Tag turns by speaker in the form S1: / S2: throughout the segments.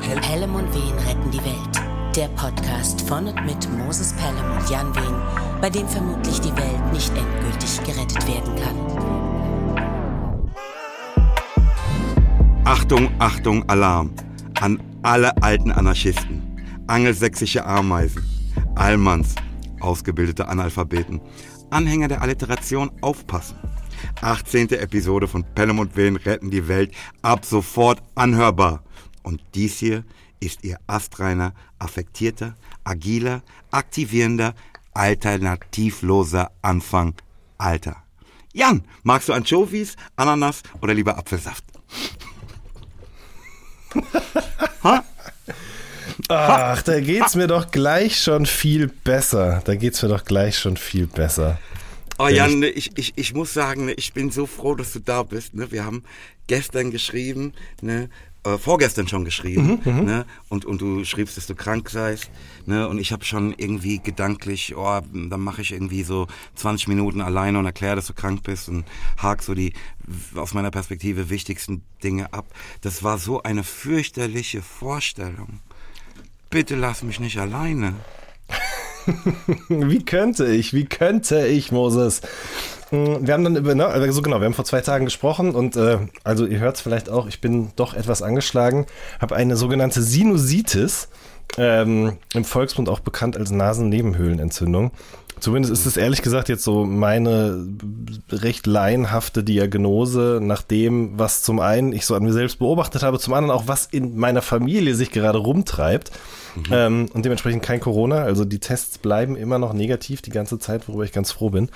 S1: Pelham und Wehen retten die Welt. Der Podcast von und mit Moses Pelham und Jan Wehen, bei dem vermutlich die Welt nicht endgültig gerettet werden kann.
S2: Achtung, Achtung, Alarm an alle alten Anarchisten, angelsächsische Ameisen, Allmanns, ausgebildete Analphabeten, Anhänger der Alliteration aufpassen. 18. Episode von Pelham und Wehen retten die Welt ab sofort anhörbar. Und dies hier ist ihr astreiner, affektierter, agiler, aktivierender, alternativloser Anfang Alter. Jan, magst du Anchovies, Ananas oder lieber Apfelsaft?
S3: Ach, da geht's mir doch gleich schon viel besser. Da geht's mir doch gleich schon viel besser.
S2: Oh Jan, ich, ich, ich muss sagen, ne, ich bin so froh, dass du da bist. Ne? Wir haben gestern geschrieben, ne? Äh, vorgestern schon geschrieben,
S3: Mhm,
S2: ne? und, und du schriebst, dass du krank seist. Ne? Und ich habe schon irgendwie gedanklich, oh, dann mache ich irgendwie so 20 Minuten alleine und erkläre, dass du krank bist und hak so die aus meiner Perspektive wichtigsten Dinge ab. Das war so eine fürchterliche Vorstellung. Bitte lass mich nicht alleine.
S3: Wie könnte ich, wie könnte ich, Moses? Wir haben dann über, ne, also genau, wir haben vor zwei Tagen gesprochen und äh, also ihr hört es vielleicht auch, ich bin doch etwas angeschlagen, habe eine sogenannte Sinusitis, ähm, im Volksmund auch bekannt als Nasennebenhöhlenentzündung. Zumindest ist es ehrlich gesagt jetzt so meine recht laienhafte Diagnose nach dem, was zum einen ich so an mir selbst beobachtet habe, zum anderen auch was in meiner Familie sich gerade rumtreibt. Ähm, und dementsprechend kein Corona. Also die Tests bleiben immer noch negativ die ganze Zeit, worüber ich ganz froh bin.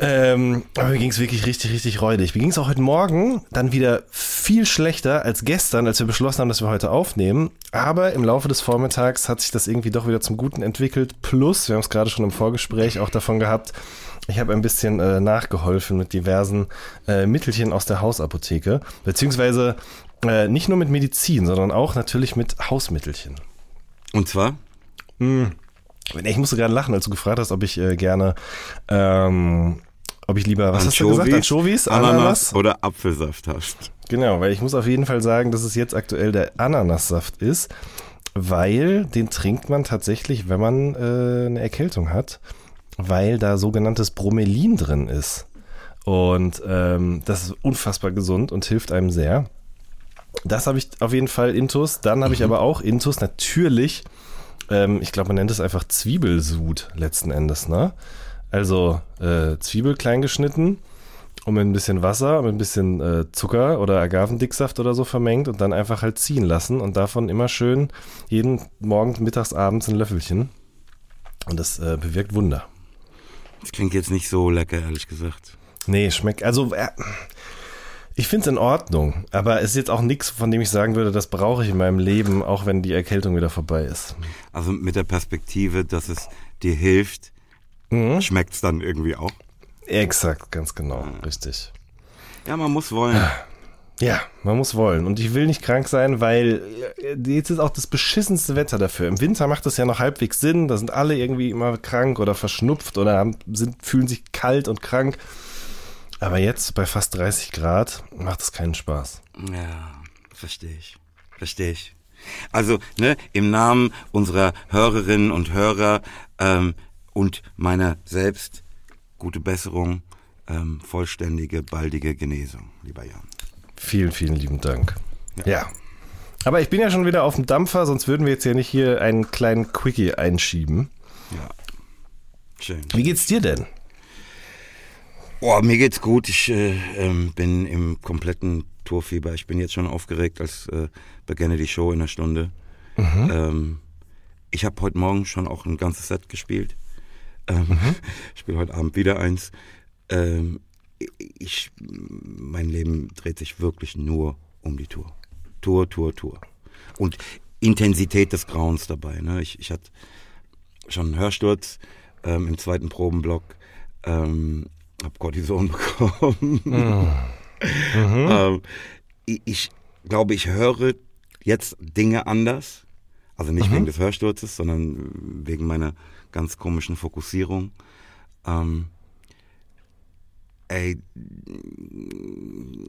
S3: Ähm, aber mir ging es wirklich richtig, richtig räudig. Mir ging es auch heute Morgen dann wieder viel schlechter als gestern, als wir beschlossen haben, dass wir heute aufnehmen. Aber im Laufe des Vormittags hat sich das irgendwie doch wieder zum Guten entwickelt. Plus, wir haben es gerade schon im Vorgespräch auch davon gehabt, ich habe ein bisschen äh, nachgeholfen mit diversen äh, Mittelchen aus der Hausapotheke. Beziehungsweise äh, nicht nur mit Medizin, sondern auch natürlich mit Hausmittelchen.
S2: Und zwar?
S3: Ich musste gerade lachen, als du gefragt hast, ob ich äh, gerne, ähm, ob ich lieber, was hast du gesagt, Anchovies,
S2: Ananas,
S3: Ananas?
S2: oder Apfelsaft hast.
S3: Genau, weil ich muss auf jeden Fall sagen, dass es jetzt aktuell der Ananassaft ist, weil den trinkt man tatsächlich, wenn man äh, eine Erkältung hat, weil da sogenanntes Bromelin drin ist. Und ähm, das ist unfassbar gesund und hilft einem sehr. Das habe ich auf jeden Fall Intus. Dann habe ich aber auch Intus natürlich. Ähm, ich glaube, man nennt es einfach Zwiebelsud letzten Endes, ne? Also äh, Zwiebel klein geschnitten und mit ein bisschen Wasser, mit ein bisschen äh, Zucker oder Agavendicksaft oder so vermengt und dann einfach halt ziehen lassen und davon immer schön jeden Morgen, mittags, abends ein Löffelchen. Und das äh, bewirkt Wunder.
S2: Das klingt jetzt nicht so lecker, ehrlich gesagt.
S3: Nee, schmeckt, also äh, ich finde es in Ordnung, aber es ist jetzt auch nichts, von dem ich sagen würde, das brauche ich in meinem Leben, auch wenn die Erkältung wieder vorbei ist.
S2: Also mit der Perspektive, dass es dir hilft,
S3: Mhm.
S2: schmeckt es dann irgendwie auch.
S3: Exakt, ganz genau, richtig.
S2: Ja, man muss wollen.
S3: Ja, man muss wollen. Und ich will nicht krank sein, weil äh, jetzt ist auch das beschissenste Wetter dafür. Im Winter macht das ja noch halbwegs Sinn. Da sind alle irgendwie immer krank oder verschnupft oder haben, sind, fühlen sich kalt und krank. Aber jetzt bei fast 30 Grad macht es keinen Spaß.
S2: Ja, verstehe ich. Verstehe ich. Also, ne, im Namen unserer Hörerinnen und Hörer ähm, und meiner selbst gute Besserung, ähm, vollständige, baldige Genesung, lieber Jan.
S3: Vielen, vielen lieben Dank. Ja. Aber ich bin ja schon wieder auf dem Dampfer, sonst würden wir jetzt ja nicht hier einen kleinen Quickie einschieben.
S2: Ja. Schön.
S3: Wie geht's dir denn?
S2: Oh, mir geht's gut. Ich äh, ähm, bin im kompletten Tourfieber. Ich bin jetzt schon aufgeregt, als äh, beginne die Show in einer Stunde. Ähm, ich habe heute Morgen schon auch ein ganzes Set gespielt. Ähm, Ich spiele heute Abend wieder eins. Ähm, ich, mein Leben dreht sich wirklich nur um die Tour. Tour, Tour, Tour. Und Intensität des Grauens dabei. Ne? Ich, ich hatte schon einen Hörsturz ähm, im zweiten Probenblock. Ähm, hab Cortison bekommen. ähm, ich, ich glaube, ich höre jetzt Dinge anders. Also nicht wegen des Hörsturzes, sondern wegen meiner ganz komischen Fokussierung. Ähm, ey,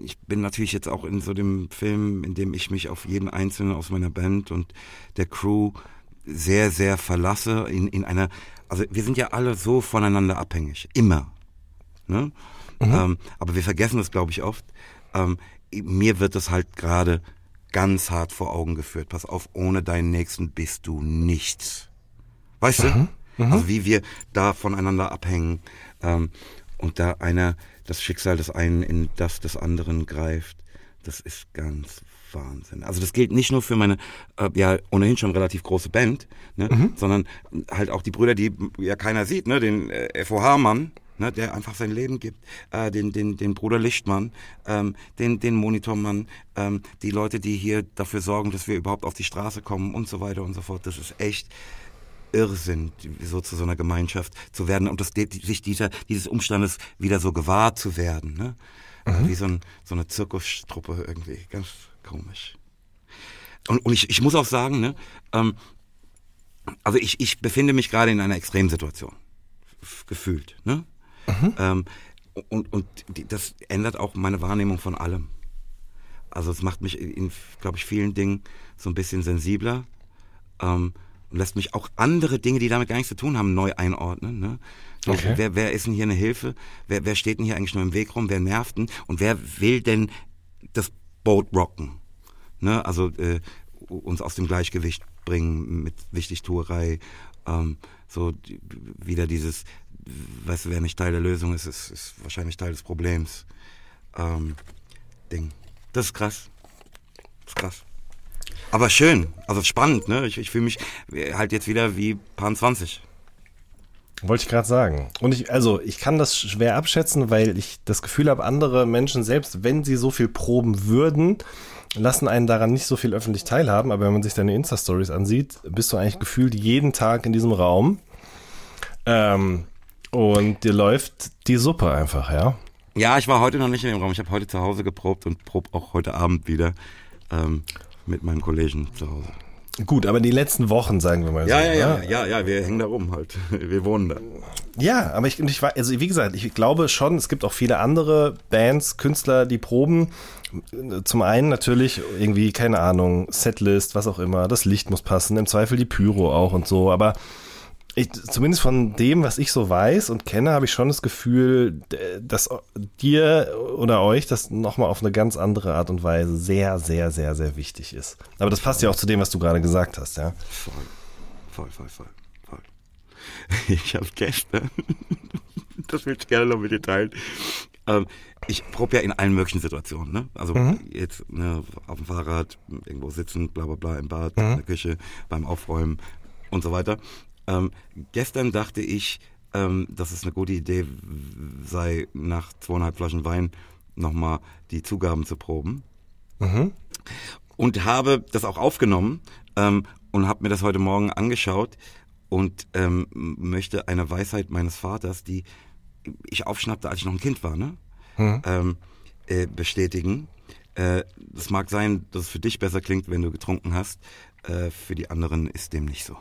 S2: ich bin natürlich jetzt auch in so dem Film, in dem ich mich auf jeden Einzelnen aus meiner Band und der Crew sehr, sehr verlasse in, in einer, also wir sind ja alle so voneinander abhängig, immer. Ne? Mhm. Ähm, aber wir vergessen das, glaube ich, oft. Ähm, mir wird das halt gerade ganz hart vor Augen geführt. Pass auf, ohne deinen Nächsten bist du nichts. Weißt mhm. du? Mhm. Also wie wir da voneinander abhängen ähm, und da einer das Schicksal des einen in das des anderen greift. Das ist ganz Wahnsinn. Also das gilt nicht nur für meine äh, ja ohnehin schon relativ große Band, ne, mhm. sondern halt auch die Brüder, die ja keiner sieht, ne, den äh, FOH-Mann, ne, der einfach sein Leben gibt, äh, den, den, den Bruder Lichtmann, ähm, den, den Monitormann, ähm, die Leute, die hier dafür sorgen, dass wir überhaupt auf die Straße kommen und so weiter und so fort. Das ist echt Irrsinn, so zu so einer Gemeinschaft zu werden und das, sich dieser, dieses Umstandes wieder so gewahr zu werden. Ne? Mhm. Wie so, ein, so eine Zirkustruppe irgendwie. Ganz komisch. Und, und ich, ich muss auch sagen, ne, ähm, also ich, ich befinde mich gerade in einer Extremsituation. Gefühlt. Ne? Mhm. Ähm, und und das ändert auch meine Wahrnehmung von allem. Also es macht mich in, glaube ich, vielen Dingen so ein bisschen sensibler. Ähm, lässt mich auch andere Dinge, die damit gar nichts zu tun haben, neu einordnen. Ne? Okay. Wer, wer ist denn hier eine Hilfe? Wer, wer steht denn hier eigentlich nur im Weg rum? Wer nervt denn? Und wer will denn das Boot rocken? Ne? Also äh, uns aus dem Gleichgewicht bringen mit Wichtigtuerei. Ähm, so die, wieder dieses, weißt du, wer nicht Teil der Lösung ist, ist, ist wahrscheinlich Teil des Problems. Ähm, Ding. Das ist krass. Das ist krass. Aber schön, also spannend, ne? Ich, ich fühle mich halt jetzt wieder wie Paar 20.
S3: Wollte ich gerade sagen. Und ich, also ich kann das schwer abschätzen, weil ich das Gefühl habe, andere Menschen, selbst wenn sie so viel proben würden, lassen einen daran nicht so viel öffentlich teilhaben. Aber wenn man sich deine Insta-Stories ansieht, bist du eigentlich gefühlt jeden Tag in diesem Raum. Ähm, und dir läuft die Suppe einfach, ja?
S2: Ja, ich war heute noch nicht in dem Raum. Ich habe heute zu Hause geprobt und prob auch heute Abend wieder. Ähm, mit meinem Kollegen zu Hause.
S3: Gut, aber die letzten Wochen, sagen wir mal
S2: ja, so. Ja, ja, ja, ja, ja, wir hängen da rum halt. Wir wohnen da.
S3: Ja, aber ich, ich war, also wie gesagt, ich glaube schon, es gibt auch viele andere Bands, Künstler, die proben. Zum einen natürlich irgendwie, keine Ahnung, Setlist, was auch immer, das Licht muss passen, im Zweifel die Pyro auch und so, aber ich, zumindest von dem, was ich so weiß und kenne, habe ich schon das Gefühl, dass dir oder euch das nochmal auf eine ganz andere Art und Weise sehr, sehr, sehr, sehr wichtig ist. Aber das passt ja auch zu dem, was du gerade gesagt hast, ja?
S2: Voll, voll, voll, voll. voll. Ich habe gestern, das will ich gerne noch mit dir teilen, ähm, ich probe ja in allen möglichen Situationen, ne? Also mhm. jetzt ne, auf dem Fahrrad, irgendwo sitzen, bla bla bla, im Bad, mhm. in der Küche, beim Aufräumen und so weiter. Ähm, gestern dachte ich, ähm, dass es eine gute Idee sei, nach zweieinhalb Flaschen Wein nochmal die Zugaben zu proben. Mhm. Und habe das auch aufgenommen ähm, und habe mir das heute Morgen angeschaut und ähm, möchte eine Weisheit meines Vaters, die ich aufschnappte, als ich noch ein Kind war, ne? Mhm. Ähm, äh, bestätigen. Äh, das mag sein, dass es für dich besser klingt, wenn du getrunken hast. Äh, für die anderen ist dem nicht so.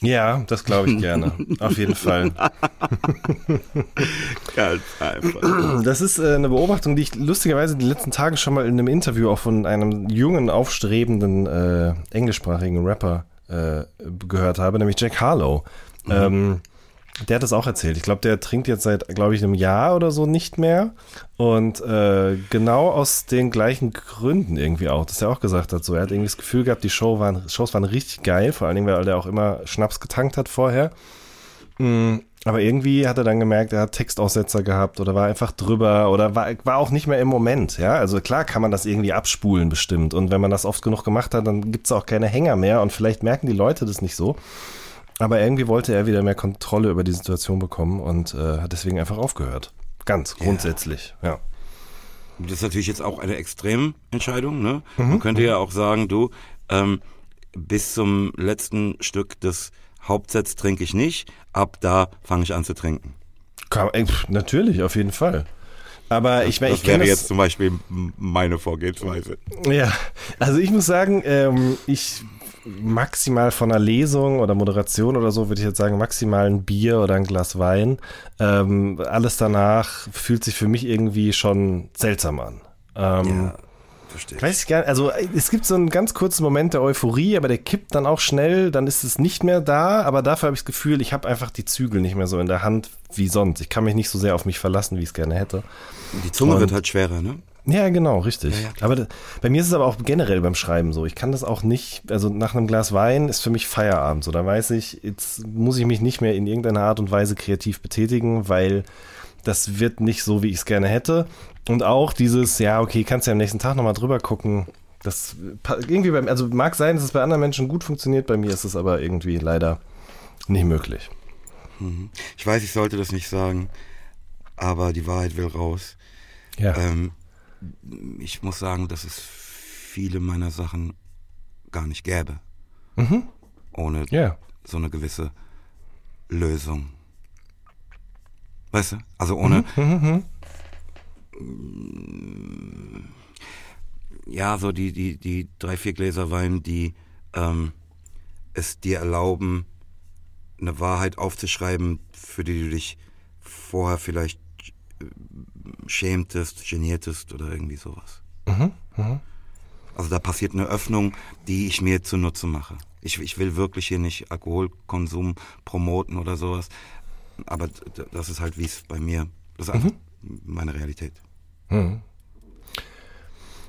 S3: Ja, das glaube ich gerne. Auf jeden Fall.
S2: Ganz einfach.
S3: Das ist äh, eine Beobachtung, die ich lustigerweise die letzten Tage schon mal in einem Interview auch von einem jungen, aufstrebenden äh, englischsprachigen Rapper äh, gehört habe, nämlich Jack Harlow. Mhm. Ähm, der hat das auch erzählt. Ich glaube, der trinkt jetzt seit, glaube ich, einem Jahr oder so nicht mehr. Und äh, genau aus den gleichen Gründen irgendwie auch, dass er auch gesagt hat, so er hat irgendwie das Gefühl gehabt, die Show waren, Shows waren richtig geil, vor allen Dingen, weil er auch immer Schnaps getankt hat vorher. Mhm. Aber irgendwie hat er dann gemerkt, er hat Textaussetzer gehabt oder war einfach drüber oder war, war auch nicht mehr im Moment. Ja, also klar kann man das irgendwie abspulen bestimmt. Und wenn man das oft genug gemacht hat, dann gibt es auch keine Hänger mehr und vielleicht merken die Leute das nicht so. Aber irgendwie wollte er wieder mehr Kontrolle über die Situation bekommen und äh, hat deswegen einfach aufgehört. Ganz grundsätzlich, ja. ja.
S2: Das ist natürlich jetzt auch eine Extrementscheidung. Ne? Mhm. Man könnte ja auch sagen, du, ähm, bis zum letzten Stück des Hauptsets trinke ich nicht, ab da fange ich an zu trinken.
S3: Kann, ey, natürlich, auf jeden Fall. Aber ich,
S2: das
S3: ich
S2: wäre jetzt zum Beispiel meine Vorgehensweise.
S3: Ja, also ich muss sagen, ähm, ich maximal von einer Lesung oder Moderation oder so, würde ich jetzt sagen, maximal ein Bier oder ein Glas Wein. Ähm, alles danach fühlt sich für mich irgendwie schon seltsam an. Ähm,
S2: Ja, verstehe.
S3: Weiß ich gar nicht. Also es gibt so einen ganz kurzen Moment der Euphorie, aber der kippt dann auch schnell, dann ist es nicht mehr da, aber dafür habe ich das Gefühl, ich habe einfach die Zügel nicht mehr so in der Hand wie sonst. Ich kann mich nicht so sehr auf mich verlassen, wie ich es gerne hätte.
S2: Die Zunge
S3: Und-
S2: wird halt schwerer, ne?
S3: Ja, genau, richtig.
S2: Ja, ja,
S3: aber da, bei mir ist es aber auch generell beim Schreiben so. Ich kann das auch nicht, also nach einem Glas Wein ist für mich Feierabend. So, da weiß ich, jetzt muss ich mich nicht mehr in irgendeiner Art und Weise kreativ betätigen, weil das wird nicht so, wie ich es gerne hätte. Und auch dieses, ja, okay, kannst ja am nächsten Tag nochmal drüber gucken. Das irgendwie beim, also mag sein, dass es bei anderen Menschen gut funktioniert, bei mir ist es aber irgendwie leider nicht möglich.
S2: Ich weiß, ich sollte das nicht sagen, aber die Wahrheit will raus.
S3: Ja.
S2: Ähm, ich muss sagen, dass es viele meiner Sachen gar nicht gäbe. Ohne
S3: ja.
S2: so eine gewisse Lösung. Weißt du? Also ohne. Mm, Ja, so die, die, die drei, vier Gläser Wein, die ähm, es dir erlauben, eine Wahrheit aufzuschreiben, für die du dich vorher vielleicht äh, schämtest, geniertest oder irgendwie sowas. Also da passiert eine Öffnung, die ich mir zunutze mache. Ich, ich will wirklich hier nicht Alkoholkonsum promoten oder sowas, aber das ist halt, wie es bei mir, das ist einfach meine Realität.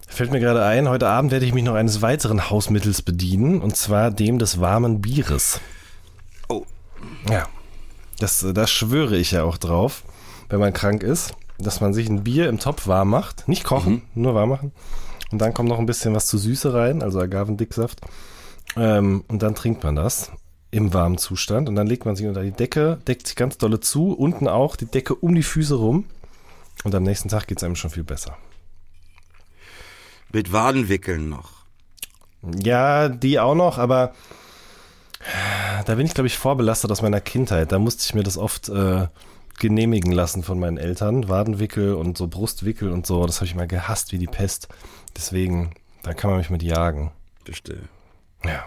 S3: Fällt mir gerade ein, heute Abend werde ich mich noch eines weiteren Hausmittels bedienen, und zwar dem des warmen Bieres.
S2: Oh,
S3: Ja. Das, da schwöre ich ja auch drauf, wenn man krank ist, dass man sich ein Bier im Topf warm macht. Nicht kochen, nur warm machen. Und dann kommt noch ein bisschen was zu Süße rein, also Agavendicksaft. Ähm, und dann trinkt man das im warmen Zustand. Und dann legt man sich unter die Decke, deckt sich ganz dolle zu, unten auch die Decke um die Füße rum. Und am nächsten Tag geht es einem schon viel besser.
S2: mit Wadenwickeln noch.
S3: Ja, die auch noch, aber da bin ich, glaube ich, vorbelastet aus meiner Kindheit. Da musste ich mir das oft äh, genehmigen lassen von meinen Eltern. Wadenwickel und so Brustwickel und so, das habe ich mal gehasst wie die Pest. Deswegen, da kann man mich mit jagen.
S2: Verstehe.
S3: Ja.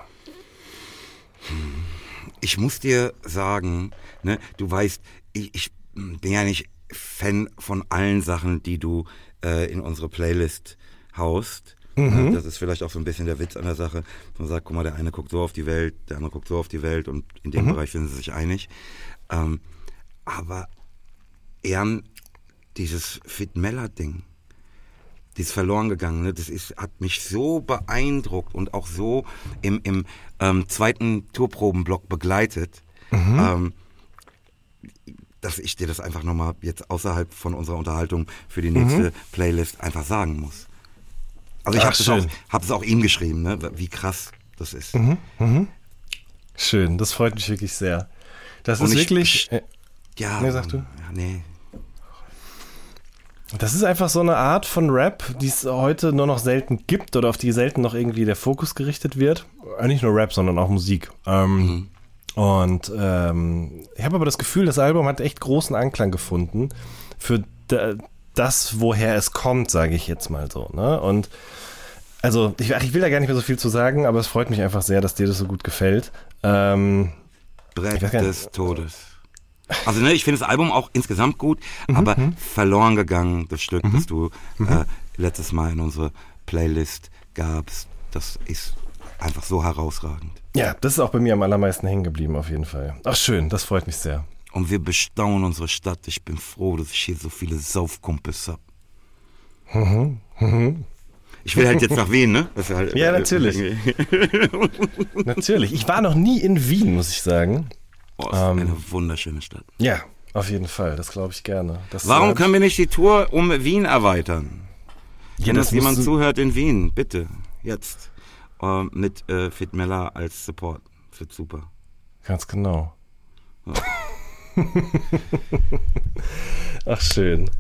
S2: Ich muss dir sagen, ne, du weißt, ich, ich bin ja nicht Fan von allen Sachen, die du äh, in unsere Playlist haust. Ne, Das ist vielleicht auch so ein bisschen der Witz an der Sache. Man sagt, guck mal, der eine guckt so auf die Welt, der andere guckt so auf die Welt und in dem Bereich sind sie sich einig. Ähm, aber Ern, dieses Fit-Meller-Ding, dieses verloren gegangene, das ist, hat mich so beeindruckt und auch so im, im ähm, zweiten Tourprobenblock begleitet, ähm, dass ich dir das einfach nochmal jetzt außerhalb von unserer Unterhaltung für die nächste Playlist einfach sagen muss. Also ich habe es auch, auch ihm geschrieben, ne, wie krass das ist.
S3: Schön, das freut mich wirklich sehr. Das
S2: Und
S3: ist
S2: ich-
S3: wirklich.
S2: ich-
S3: äh,
S2: Ja,
S3: Nee, sag du.
S2: Ja, nee.
S3: Das ist einfach so eine Art von Rap, die es heute nur noch selten gibt oder auf die selten noch irgendwie der Fokus gerichtet wird. Äh, Nicht nur Rap, sondern auch Musik. Ähm, Und ähm, ich habe aber das Gefühl, das Album hat echt großen Anklang gefunden für da- das, woher es kommt, sage ich jetzt mal so. Ne? Und also ich, ach, ich will da gar nicht mehr so viel zu sagen, aber es freut mich einfach sehr, dass dir das so gut gefällt. Ähm,
S2: Brett des Todes. Also ne, ich finde das Album auch insgesamt gut,
S3: Mhm,
S2: aber verloren gegangen, das Stück, das du äh, letztes Mal in unsere Playlist gabst, das ist einfach so herausragend.
S3: ja, das ist auch bei mir am allermeisten hängen geblieben, auf jeden Fall. Ach schön, das freut mich sehr.
S2: Und wir bestaunen unsere Stadt. Ich bin froh, dass ich hier so viele Saufkumpels hab. Ich will halt jetzt nach Wien, ne? Halt,
S3: Mhm, Ja, natürlich. Natürlich. Ich war noch nie in Wien, muss ich sagen.
S2: Ist
S3: Ähm.
S2: eine wunderschöne Stadt.
S3: Ja, auf jeden Fall. Das glaube ich gerne. Das,
S2: Warum können wir nicht die Tour um Wien erweitern?
S3: ja,
S2: Wenn
S3: das
S2: uns jemand zuhört in Wien, bitte, jetzt. Ähm, mit äh, Fit Meller als Support. Das wird super.
S3: Ganz genau. Ach, schön.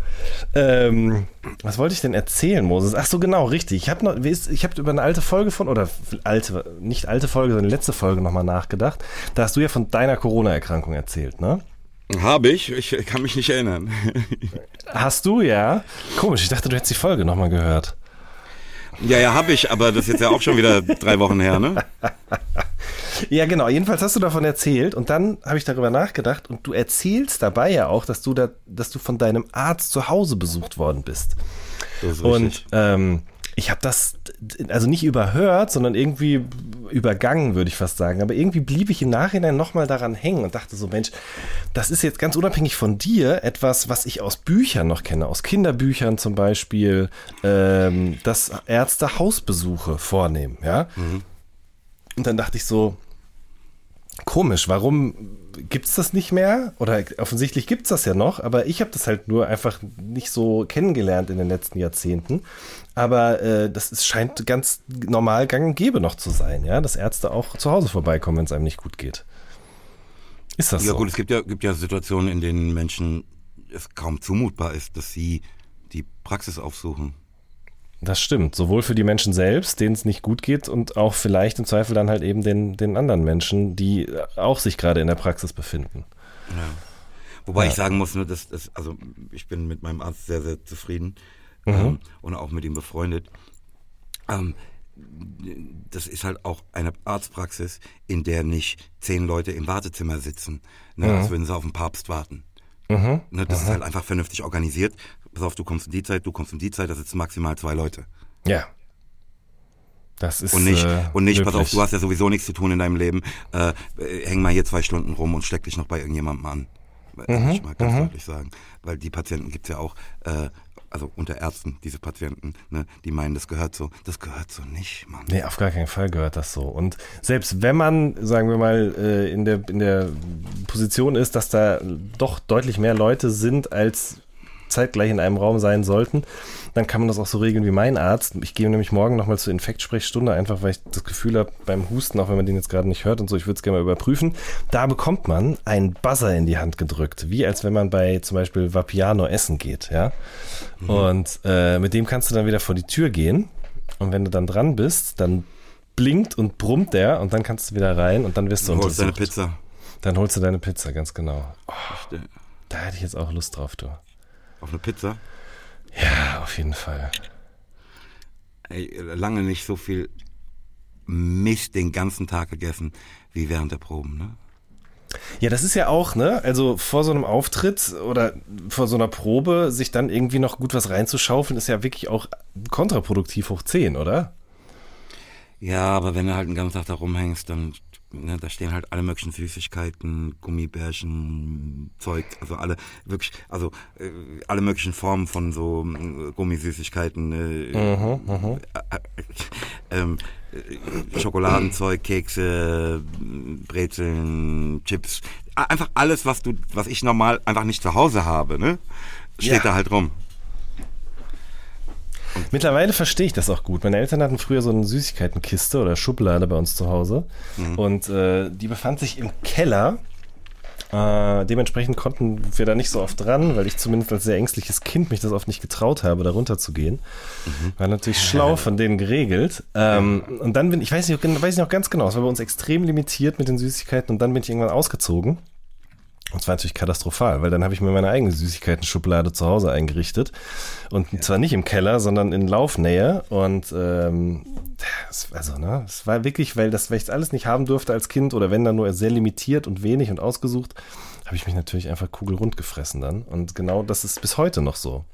S3: Ähm, was wollte ich denn erzählen, Moses? Ach so, genau, richtig. Ich habe noch, ich habe über eine alte Folge von, oder alte, nicht alte Folge, sondern letzte Folge nochmal nachgedacht. Da hast du ja von deiner Corona-Erkrankung erzählt, ne?
S2: Habe ich? Ich kann mich nicht erinnern.
S3: Hast du, ja? Komisch, ich dachte, du hättest die Folge nochmal gehört.
S2: Ja, ja, habe ich, aber das ist jetzt ja auch schon wieder drei Wochen her, ne?
S3: Ja, genau. Jedenfalls hast du davon erzählt und dann habe ich darüber nachgedacht und du erzählst dabei ja auch, dass du da, dass du von deinem Arzt zu Hause besucht worden bist.
S2: Das ist
S3: Und
S2: richtig.
S3: ähm, ich habe das also nicht überhört, sondern irgendwie übergangen, würde ich fast sagen. Aber irgendwie blieb ich im Nachhinein nochmal daran hängen und dachte so, Mensch, das ist jetzt ganz unabhängig von dir etwas, was ich aus Büchern noch kenne, aus Kinderbüchern zum Beispiel, ähm, dass Ärzte Hausbesuche vornehmen, ja. Und dann dachte ich so, komisch, warum gibt es das nicht mehr? Oder offensichtlich gibt es das ja noch, aber ich habe das halt nur einfach nicht so kennengelernt in den letzten Jahrzehnten. Aber äh, das ist, scheint ganz normal gang und gäbe noch zu sein, ja, dass Ärzte auch zu Hause vorbeikommen, wenn es einem nicht gut geht. Ist das
S2: Ja
S3: so?
S2: gut, es gibt ja, gibt ja Situationen, in denen Menschen es kaum zumutbar ist, dass sie die Praxis aufsuchen.
S3: Das stimmt. Sowohl für die Menschen selbst, denen es nicht gut geht, und auch vielleicht im Zweifel dann halt eben den, den anderen Menschen, die auch sich gerade in der Praxis befinden.
S2: Wobei
S3: Ja.
S2: ich sagen muss, ne, dass, dass, also ich bin mit meinem Arzt sehr, sehr zufrieden
S3: Mhm.
S2: ähm, und auch mit ihm befreundet. Ähm, das ist halt auch eine Arztpraxis, in der nicht zehn Leute im Wartezimmer sitzen, ne,
S3: Mhm.
S2: als würden sie auf den Papst warten. Ne, das ist halt einfach vernünftig organisiert. Pass auf, du kommst in die Zeit, du kommst in die Zeit, da sitzen maximal zwei Leute.
S3: Ja. Das ist.
S2: Und nicht,
S3: äh,
S2: und nicht, pass auf, du hast ja sowieso nichts zu tun in deinem Leben. Äh, äh, häng mal hier zwei Stunden rum und steck dich noch bei irgendjemandem an. Das
S3: Mhm,
S2: ich mal ganz deutlich sagen. Weil die Patienten gibt's ja auch, äh, also unter Ärzten, diese Patienten, ne, die meinen, das gehört so. Das gehört so nicht, Mann.
S3: Nee, auf gar keinen Fall gehört das so. Und selbst wenn man, sagen wir mal, äh, in der, in der Position ist, dass da doch deutlich mehr Leute sind, als zeitgleich in einem Raum sein sollten, dann kann man das auch so regeln wie mein Arzt. Ich gehe nämlich morgen nochmal zur Infektsprechstunde, einfach weil ich das Gefühl habe, beim Husten, auch wenn man den jetzt gerade nicht hört und so, ich würde es gerne mal überprüfen, da bekommt man einen Buzzer in die Hand gedrückt, wie als wenn man bei zum Beispiel Vapiano essen geht, ja. Und äh, mit dem kannst du dann wieder vor die Tür gehen und wenn du dann dran bist, dann blinkt und brummt der und dann kannst du wieder rein und dann wirst du
S2: Du holst deine
S3: untersucht.
S2: Pizza.
S3: Dann holst du deine Pizza, ganz genau. Oh, da hätte ich jetzt auch Lust drauf, du.
S2: Auf eine Pizza.
S3: Ja, auf jeden Fall.
S2: Ey, lange nicht so viel Mist den ganzen Tag gegessen wie während der Proben, ne?
S3: Ja, das ist ja auch, ne? Also vor so einem Auftritt oder vor so einer Probe, sich dann irgendwie noch gut was reinzuschaufeln, ist ja wirklich auch kontraproduktiv hoch 10, oder?
S2: Ja, aber wenn du halt den ganzen Tag da rumhängst, dann, ne, da stehen halt alle möglichen Süßigkeiten, Gummibärchen, Zeug, also alle, wirklich, also äh, alle möglichen Formen von so äh, Gummisüßigkeiten, äh, äh, äh, ähm, äh, Schokoladenzeug, Kekse, Brezeln, Chips, einfach alles, was du, was ich normal einfach nicht zu Hause habe, ne, steht
S3: Ja.
S2: da halt rum.
S3: Mittlerweile verstehe ich das auch gut. Meine Eltern hatten früher so eine Süßigkeitenkiste oder Schublade bei uns zu Hause. Und äh, die befand sich im Keller. Äh, dementsprechend konnten wir da nicht so oft dran, weil ich zumindest als sehr ängstliches Kind mich das oft nicht getraut habe, da runter zu gehen. War natürlich schlau von denen geregelt. Ähm, und dann bin ich, weiß nicht, weiß ich noch ganz genau, es war bei uns extrem limitiert mit den Süßigkeiten und dann bin ich irgendwann ausgezogen. Und es war natürlich katastrophal, weil dann habe ich mir meine eigene Süßigkeiten-Schublade zu Hause eingerichtet. Und zwar nicht im Keller, sondern in Laufnähe. Und ähm, also, ne, es war wirklich, weil das, weil ich das alles nicht haben durfte als Kind oder wenn dann nur sehr limitiert und wenig und ausgesucht, habe ich mich natürlich einfach kugelrund gefressen dann. Und genau das ist bis heute noch so.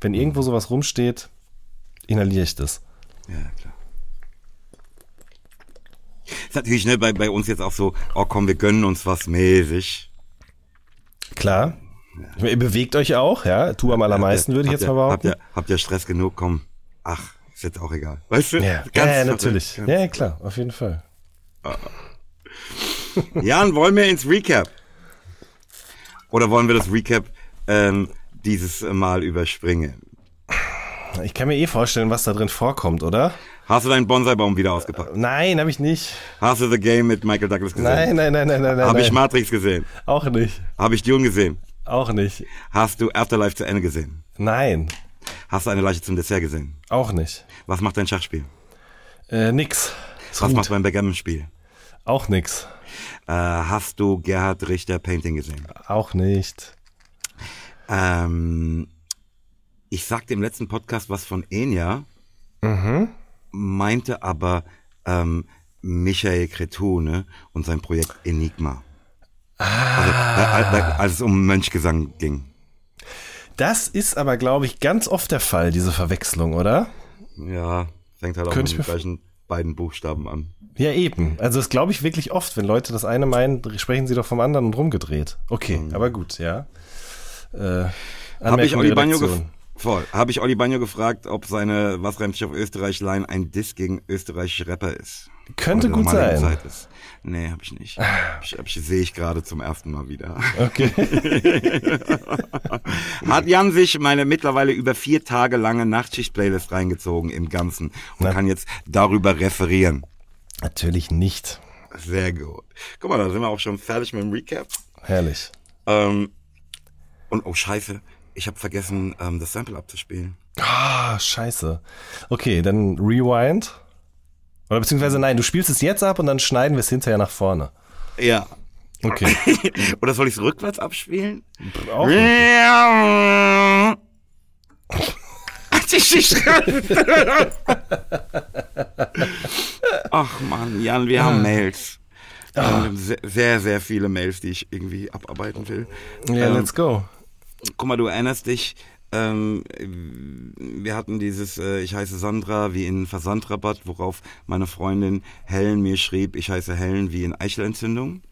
S3: Wenn irgendwo sowas rumsteht, inhaliere ich das.
S2: Ja, klar. Ist natürlich ne, bei, bei uns jetzt auch so, oh komm, wir gönnen uns was mäßig.
S3: Klar. Ihr bewegt euch auch, ja. Tu am allermeisten, würde ich jetzt mal behaupten.
S2: Habt ihr, habt ihr Stress genug? Komm. Ach, ist jetzt auch egal. Weißt du?
S3: Ja,
S2: Ganz
S3: ja, natürlich. Ja, ja, klar, auf jeden Fall.
S2: Jan, wollen wir ins Recap? Oder wollen wir das Recap ähm, dieses Mal überspringen?
S3: Ich kann mir eh vorstellen, was da drin vorkommt, oder?
S2: Hast du deinen Bonsai-Baum wieder ausgepackt?
S3: Nein, habe ich nicht.
S2: Hast du The Game mit Michael Douglas gesehen?
S3: Nein, nein, nein, nein, nein.
S2: Habe ich. Matrix gesehen?
S3: Auch nicht.
S2: Habe ich Dune gesehen?
S3: Auch nicht.
S2: Hast du Afterlife zu Ende gesehen?
S3: Nein.
S2: Hast du eine Leiche zum Dessert gesehen?
S3: Auch nicht.
S2: Was macht dein Schachspiel?
S3: Äh, nix. Ist
S2: Was
S3: gut.
S2: macht dein Backgammon-Spiel?
S3: Auch nix.
S2: Äh, hast du Gerhard Richter Painting gesehen?
S3: Auch nicht.
S2: Ähm, ich sagte im letzten Podcast was von Enya. Meinte aber ähm, Michael Cretu ne, und sein Projekt Enigma. Also, äh, äh, als es um Mönchgesang ging.
S3: Das ist aber, glaube ich, ganz oft der Fall, diese Verwechslung, oder?
S2: Ja, fängt halt auch mit den gleichen beiden Buchstaben an.
S3: Ja, eben. Also das glaube ich wirklich oft. Wenn Leute das eine meinen, sprechen sie doch vom anderen und rumgedreht. Okay, aber gut, ja. Äh,
S2: Habe ich
S3: Redaktion.
S2: gef voll. Habe ich Olli Bagno gefragt, ob seine Was reimt sich auf Österreich Line ein Diss gegen österreichische Rapper ist.
S3: Könnte gut sein.
S2: Zeit ist. Nee, habe ich nicht. Hab ich, hab ich, sehe ich gerade zum ersten Mal wieder.
S3: Okay.
S2: Hat Jan sich meine mittlerweile über vier Tage lange Nachtschicht-Playlist reingezogen im Ganzen und
S3: Na.
S2: kann jetzt darüber referieren.
S3: Natürlich nicht.
S2: Sehr gut. Guck mal, da sind wir auch schon fertig mit dem Recap.
S3: Herrlich.
S2: Ähm, und oh scheiße, ich habe vergessen, ähm, das Sample abzuspielen.
S3: Ah, scheiße. Okay, dann rewind. Oder beziehungsweise nein, du spielst es jetzt ab und dann schneiden wir es hinterher nach vorne.
S2: Ja.
S3: Okay.
S2: Oder soll ich es rückwärts abspielen?
S3: Auch
S2: Ach man, Jan, wir haben Mails. Wir haben se- sehr, sehr viele Mails, die ich irgendwie abarbeiten will.
S3: Ja,
S2: Ähm,
S3: let's go.
S2: Guck mal, du erinnerst dich, ähm, wir hatten dieses äh, Ich heiße Sandra wie in Versandrabatt, worauf meine Freundin Helen mir schrieb, ich heiße Helen wie in Eichelentzündung.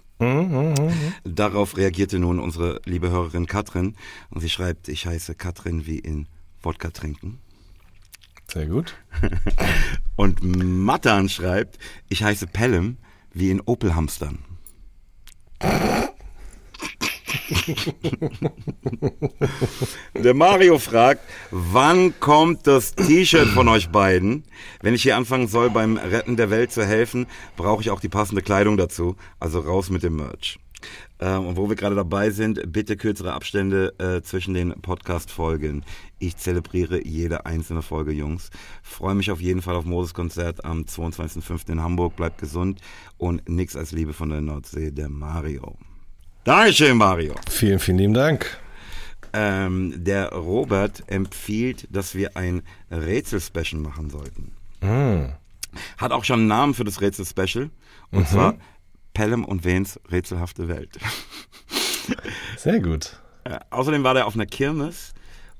S2: Darauf reagierte nun unsere liebe Hörerin Katrin und sie schreibt, ich heiße Katrin wie in Wodka trinken.
S3: Sehr gut.
S2: Und Matan schreibt, ich heiße Pelham wie in Opel Hamstern. Der Mario fragt, wann kommt das T-Shirt von euch beiden? Wenn ich hier anfangen soll, beim Retten der Welt zu helfen, brauche ich auch die passende Kleidung dazu. Also raus mit dem Merch. Ähm, und wo wir gerade dabei sind, bitte kürzere Abstände äh, zwischen den Podcast-Folgen. Ich zelebriere jede einzelne Folge, Jungs. Freue mich auf jeden Fall auf Moses Konzert am 22.05. in Hamburg. Bleibt gesund und nix als Liebe von der Nordsee, der Mario. Dankeschön, Mario.
S3: Vielen, vielen lieben Dank.
S2: Ähm, der Robert empfiehlt, dass wir ein Rätsel-Special machen sollten. Hat auch schon einen Namen für das Rätsel-Special. Und zwar Pelham und Wens rätselhafte Welt.
S3: Sehr gut.
S2: Äh, außerdem war der auf einer Kirmes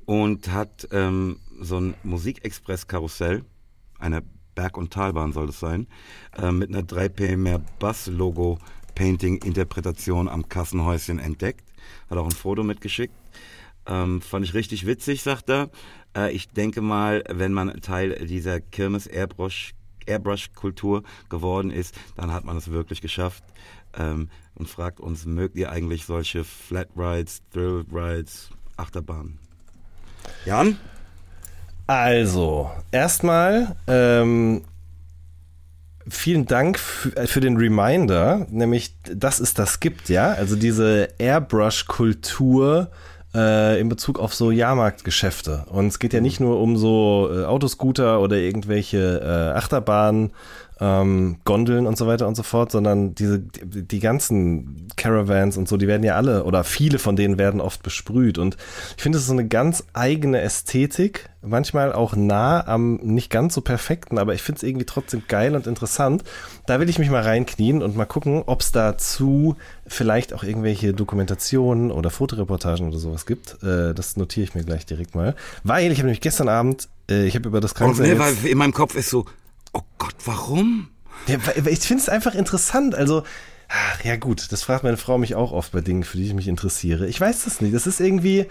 S2: und hat ähm, so ein Musikexpress-Karussell, eine Berg- und Talbahn soll es sein, äh, mit einer 3P mehr Bass-Logo-Painting-Interpretation am Kassenhäuschen entdeckt. Hat auch ein Foto mitgeschickt. Ähm, fand ich richtig witzig, sagt er. Äh, ich denke mal, wenn man Teil dieser Kirmes Airbrush Airbrush-Kultur geworden ist, dann hat man es wirklich geschafft ähm, und fragt uns, mögt ihr eigentlich solche Flat Rides, Thrill Rides, Achterbahnen? Jan?
S3: Also, erstmal ähm, vielen Dank für, äh, für den Reminder, nämlich, dass es das gibt, ja. Also diese Airbrush-Kultur äh, in Bezug auf so Jahrmarktgeschäfte. Und es geht ja nicht nur um so äh, Autoscooter oder irgendwelche äh, Achterbahnen, ähm, Gondeln und so weiter und so fort, sondern diese, die, die ganzen Caravans und so, die werden ja alle oder viele von denen werden oft besprüht. Und ich finde, es ist so eine ganz eigene Ästhetik, manchmal auch nah am nicht ganz so perfekten, aber ich finde es irgendwie trotzdem geil und interessant. Da will ich mich mal reinknien und mal gucken, ob es dazu vielleicht auch irgendwelche Dokumentationen oder Fotoreportagen oder sowas gibt. Äh, das notiere ich mir gleich direkt mal. Weil ich habe nämlich gestern Abend, äh, ich habe über das
S2: Und
S3: Kranksein.
S2: nee,
S3: jetzt-
S2: weil in meinem Kopf ist so, oh Gott, warum?
S3: ja, ich finde es einfach interessant. Also, ach, ja gut, das fragt meine Frau mich auch oft bei Dingen, für die ich mich interessiere. Ich weiß das nicht. Das ist irgendwie,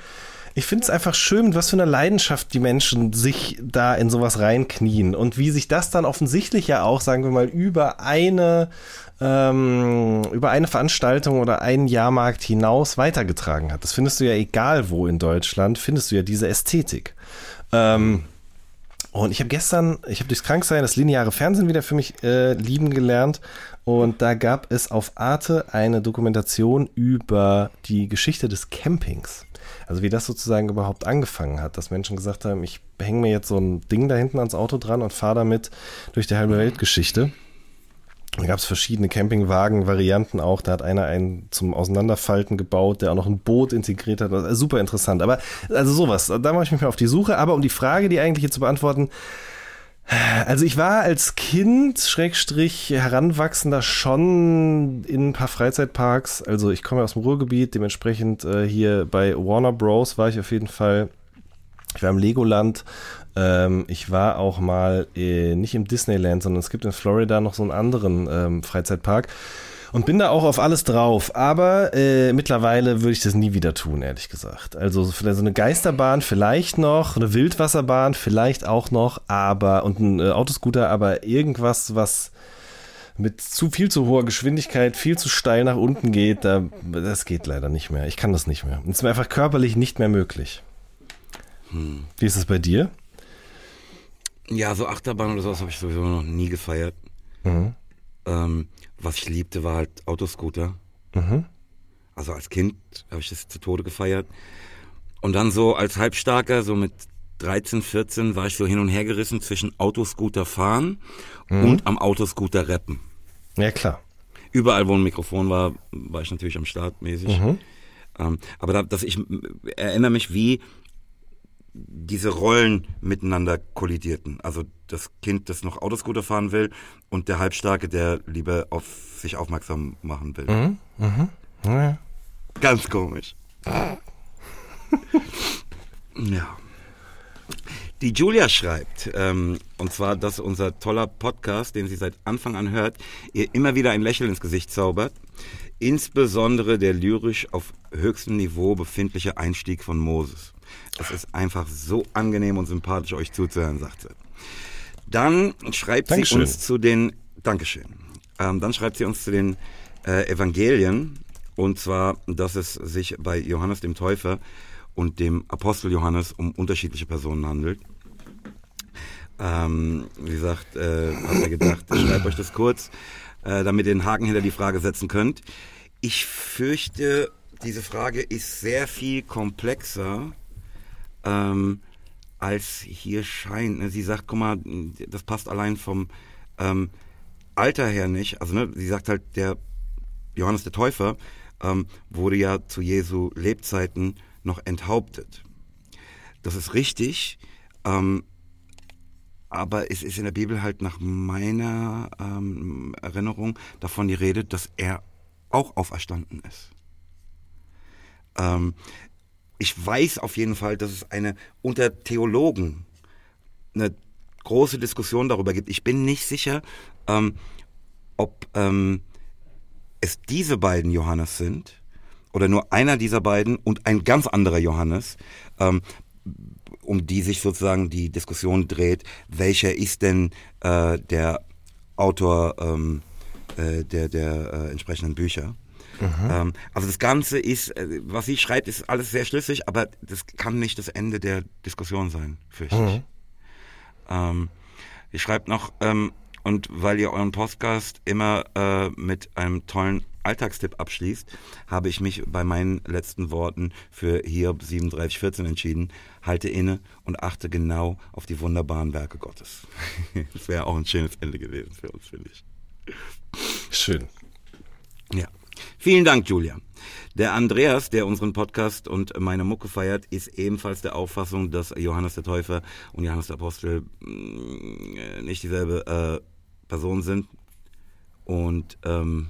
S3: ich finde es einfach schön, mit was für einer Leidenschaft die Menschen sich da in sowas reinknien und wie sich das dann offensichtlich ja auch, sagen wir mal, über eine ähm, über eine Veranstaltung oder einen Jahrmarkt hinaus weitergetragen hat. Das findest du ja egal wo in Deutschland, findest du ja diese Ästhetik. Ähm, und ich habe gestern, ich habe durchs Kranksein das lineare Fernsehen wieder für mich äh, lieben gelernt. Und da gab es auf Arte eine Dokumentation über die Geschichte des Campings. Also wie das sozusagen überhaupt angefangen hat, dass Menschen gesagt haben, ich hänge mir jetzt so ein Ding da hinten ans Auto dran und fahre damit durch die halbe Weltgeschichte. Da gab es verschiedene Campingwagen-Varianten auch. Da hat einer einen zum Auseinanderfalten gebaut, der auch noch ein Boot integriert hat. Also super interessant. Aber also sowas, da mache ich mich mal auf die Suche. Aber um die Frage, die eigentliche zu beantworten, Also ich war als Kind, Schrägstrich, Heranwachsender schon in ein paar Freizeitparks. Also ich komme aus dem Ruhrgebiet, dementsprechend äh, hier bei Warner Bros. war ich auf jeden Fall. Ich war im Legoland. Ähm, ich war auch mal äh, nicht im Disneyland, sondern es gibt in Florida noch so einen anderen ähm, Freizeitpark und bin da auch auf alles drauf. Aber äh, mittlerweile würde ich das nie wieder tun, ehrlich gesagt. Also so eine Geisterbahn vielleicht noch, eine Wildwasserbahn vielleicht auch noch, aber und ein äh, Autoscooter, aber irgendwas, was mit zu viel zu hoher Geschwindigkeit, viel zu steil nach unten geht, da, das geht leider nicht mehr. Ich kann das nicht mehr. Es ist mir einfach körperlich nicht mehr möglich. Hm. Wie ist es bei dir?
S2: Ja, so Achterbahn oder sowas habe ich sowieso noch nie gefeiert. Mhm. Ähm, was ich liebte, war halt Autoscooter. Mhm. Also als Kind habe ich das zu Tode gefeiert. Und dann so als Halbstarker, so mit 13, 14, war ich so hin und her gerissen zwischen Autoscooter fahren mhm. und am Autoscooter rappen.
S3: Ja, klar.
S2: Überall, wo ein Mikrofon war, war ich natürlich am Start mäßig. Mhm. Ähm, aber da, dass ich erinnere mich, wie diese Rollen miteinander kollidierten. Also das Kind, das noch Autoscooter fahren will und der Halbstarke, der lieber auf sich aufmerksam machen will. Mhm. Mhm. Ja. Ganz komisch. ja. Die Julia schreibt, ähm, und zwar, dass unser toller Podcast, den sie seit Anfang an hört, ihr immer wieder ein Lächeln ins Gesicht zaubert. Insbesondere der lyrisch auf höchstem Niveau befindliche Einstieg von Moses. Es ist einfach so angenehm und sympathisch, euch zuzuhören, sagt sie. Dann schreibt Dankeschön. sie uns zu den, Dankeschön. Ähm, dann schreibt sie uns zu den äh, Evangelien, und zwar, dass es sich bei Johannes dem Täufer und dem Apostel Johannes um unterschiedliche Personen handelt. Ähm, wie gesagt, äh, hat er gedacht, ich schreibe euch das kurz, äh, damit ihr den Haken hinter die Frage setzen könnt. Ich fürchte, diese Frage ist sehr viel komplexer ähm, als hier scheint. Ne? Sie sagt, guck mal, das passt allein vom ähm, Alter her nicht. Also ne, sie sagt halt, der Johannes der Täufer ähm, wurde ja zu Jesu Lebzeiten noch enthauptet. Das ist richtig, ähm, aber es ist in der Bibel halt nach meiner ähm, Erinnerung davon die Rede, dass er auch auferstanden ist. Ähm, ich weiß auf jeden Fall, dass es eine unter Theologen eine große Diskussion darüber gibt. Ich bin nicht sicher, ähm, ob ähm, es diese beiden Johannes sind oder nur einer dieser beiden und ein ganz anderer Johannes, ähm, um die sich sozusagen die Diskussion dreht, welcher ist denn äh, der Autor ähm, äh, der, der äh, entsprechenden Bücher. Mhm. Ähm, also das Ganze ist, äh, was sie schreibt, ist alles sehr schlüssig, aber das kann nicht das Ende der Diskussion sein, fürchte ich. Mhm. Ähm, ihr schreibt noch, ähm, und weil ihr euren Podcast immer äh, mit einem tollen Alltagstipp abschließt, habe ich mich bei meinen letzten Worten für Hiob 3714 entschieden. Halte inne und achte genau auf die wunderbaren Werke Gottes. das wäre auch ein schönes Ende gewesen für uns, finde ich.
S3: Schön.
S2: Ja. Vielen Dank, Julia. Der Andreas, der unseren Podcast und meine Mucke feiert, ist ebenfalls der Auffassung, dass Johannes der Täufer und Johannes der Apostel mm, nicht dieselbe äh, Person sind. Und ähm,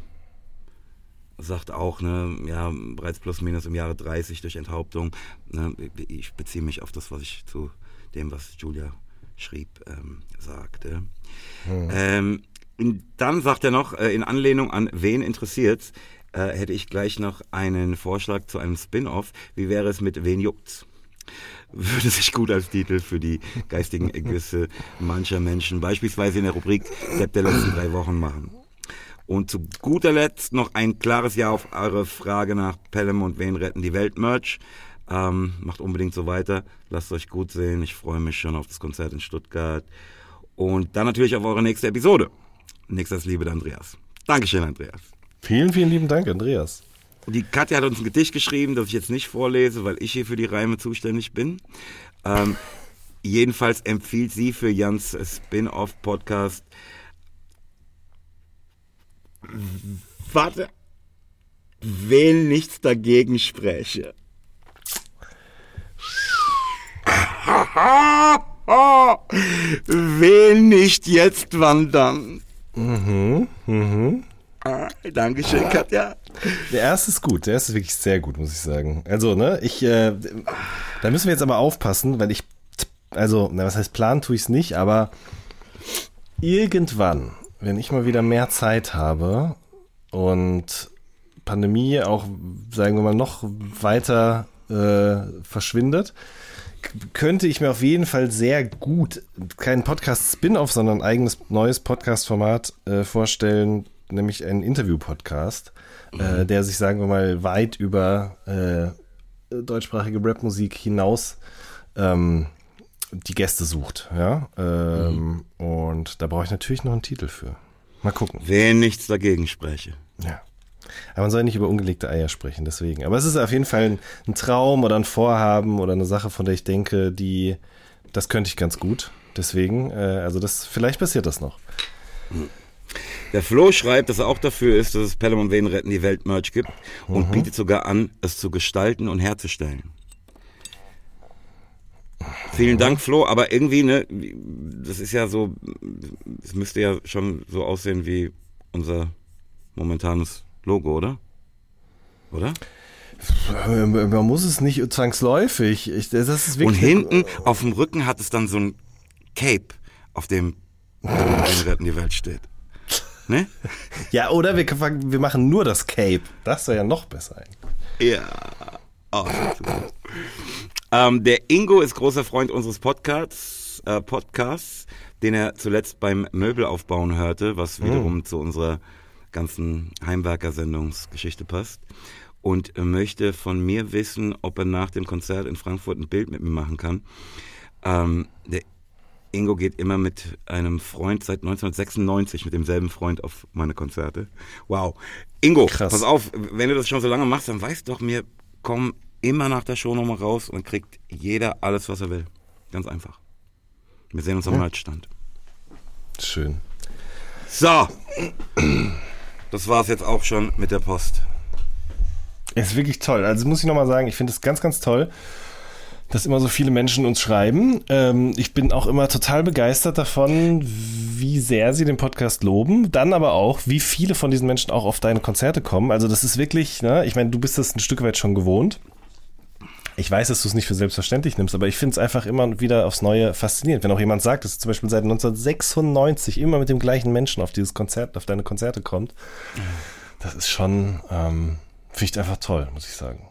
S2: sagt auch, ne, ja, bereits plus minus im Jahre 30 durch Enthauptung. Ne, ich beziehe mich auf das, was ich zu dem, was Julia schrieb, ähm, sagte. Hm. Ähm, dann sagt er noch, äh, in Anlehnung an wen interessiert's, äh, hätte ich gleich noch einen Vorschlag zu einem Spin-off. Wie wäre es mit Wen juckt's? Würde sich gut als Titel für die geistigen Ergüsse mancher Menschen, beispielsweise in der Rubrik Depp der letzten drei Wochen machen. Und zu guter Letzt noch ein klares Ja auf eure Frage nach Pelham und Wen retten die Welt Merch. Ähm, macht unbedingt so weiter. Lasst euch gut sehen. Ich freue mich schon auf das Konzert in Stuttgart. Und dann natürlich auf eure nächste Episode. Nächstes Liebe, Andreas. Dankeschön, Andreas.
S3: Vielen, vielen lieben Dank, Andreas.
S2: Die Katja hat uns ein Gedicht geschrieben, das ich jetzt nicht vorlese, weil ich hier für die Reime zuständig bin. Ähm, jedenfalls empfiehlt sie für Jans Spin-off-Podcast. Warte. Wen nichts dagegen spreche. Wen nicht jetzt, wann dann?
S3: Mhm, mhm.
S2: Ah, Dankeschön, Katja.
S3: Der erste ist gut, der erste ist wirklich sehr gut, muss ich sagen. Also, ne, ich, äh, da müssen wir jetzt aber aufpassen, weil ich, also, na, was heißt planen tue ich es nicht, aber irgendwann, wenn ich mal wieder mehr Zeit habe und Pandemie auch, sagen wir mal, noch weiter äh, verschwindet, könnte ich mir auf jeden Fall sehr gut keinen Podcast-Spin-Off, sondern ein eigenes neues Podcast-Format äh, vorstellen, nämlich einen Interview-Podcast, äh, der sich, sagen wir mal, weit über äh, deutschsprachige Rapmusik hinaus ähm, die Gäste sucht. Ja? Ähm, Und da brauche ich natürlich noch einen Titel für. Mal gucken.
S2: Wen nichts dagegen spreche.
S3: Ja. Aber man soll nicht über ungelegte Eier sprechen, deswegen. Aber es ist auf jeden Fall ein, ein Traum oder ein Vorhaben oder eine Sache, von der ich denke, die, das könnte ich ganz gut. Deswegen, äh, also das, vielleicht passiert das noch.
S2: Der Flo schreibt, dass er auch dafür ist, dass es Pelham und Wen retten die Welt Merch gibt und bietet sogar an, es zu gestalten und herzustellen. Vielen Dank, Flo, aber irgendwie, ne, das ist ja so, es müsste ja schon so aussehen wie unser momentanes Logo, oder? Oder?
S3: Man muss es nicht zwangsläufig. Ich, das ist wirklich
S2: Und hinten auf dem Rücken hat es dann so ein Cape, auf dem retten die Welt steht. Ne?
S3: Ja, oder wir, wir machen nur das Cape. Das wäre ja noch besser eigentlich.
S2: Ja. Oh, ähm, der Ingo ist großer Freund unseres Podcasts, äh, Podcasts, den er zuletzt beim Möbelaufbauen hörte, was wiederum zu unserer ganzen Heimwerker-Sendungsgeschichte passt. Und möchte von mir wissen, ob er nach dem Konzert in Frankfurt ein Bild mit mir machen kann. Ähm, der Ingo geht immer mit einem Freund seit 1996 mit demselben Freund auf meine Konzerte. Wow. Ingo,
S3: Krass.
S2: pass auf, wenn du das schon so lange machst, dann weißt doch, wir kommen immer nach der Show nochmal raus und kriegt jeder alles, was er will. Ganz einfach. Wir sehen uns am Merchstand.
S3: Schön.
S2: So. Das war's jetzt auch schon mit der Post.
S3: Ist wirklich toll. Also muss ich nochmal sagen, ich finde es ganz, ganz toll, dass immer so viele Menschen uns schreiben. Ähm, ich bin auch immer total begeistert davon, wie sehr sie den Podcast loben. Dann aber auch, wie viele von diesen Menschen auch auf deine Konzerte kommen. Also das ist wirklich, ne, ich meine, du bist das ein Stück weit schon gewohnt. Ich weiß, dass du es nicht für selbstverständlich nimmst, aber ich finde es einfach immer wieder aufs Neue faszinierend. Wenn auch jemand sagt, dass er zum Beispiel seit 1996 immer mit dem gleichen Menschen auf dieses Konzert, auf deine Konzerte kommt, das ist schon, ähm, finde ich einfach toll, muss ich sagen.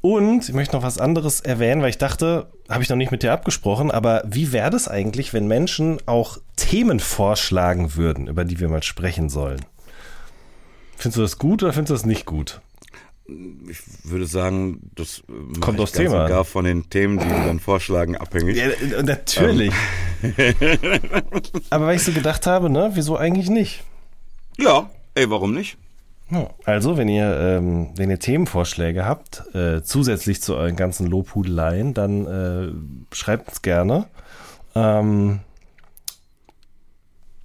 S3: Und ich möchte noch was anderes erwähnen, weil ich dachte, habe ich noch nicht mit dir abgesprochen, aber wie wäre das eigentlich, wenn Menschen auch Themen vorschlagen würden, über die wir mal sprechen sollen? Findest du das gut oder findest du das nicht gut?
S2: Ich würde sagen, das äh,
S3: Kommt
S2: ganz
S3: Thema
S2: und
S3: an.
S2: gar von den Themen, die wir dann vorschlagen, abhängig.
S3: Ja, natürlich. aber weil ich so gedacht habe, ne, wieso eigentlich nicht?
S2: Ja, ey, warum nicht?
S3: Also, wenn ihr, ähm, wenn ihr Themenvorschläge habt, äh, zusätzlich zu euren ganzen Lobhudeleien, dann äh, schreibt uns gerne. Ähm,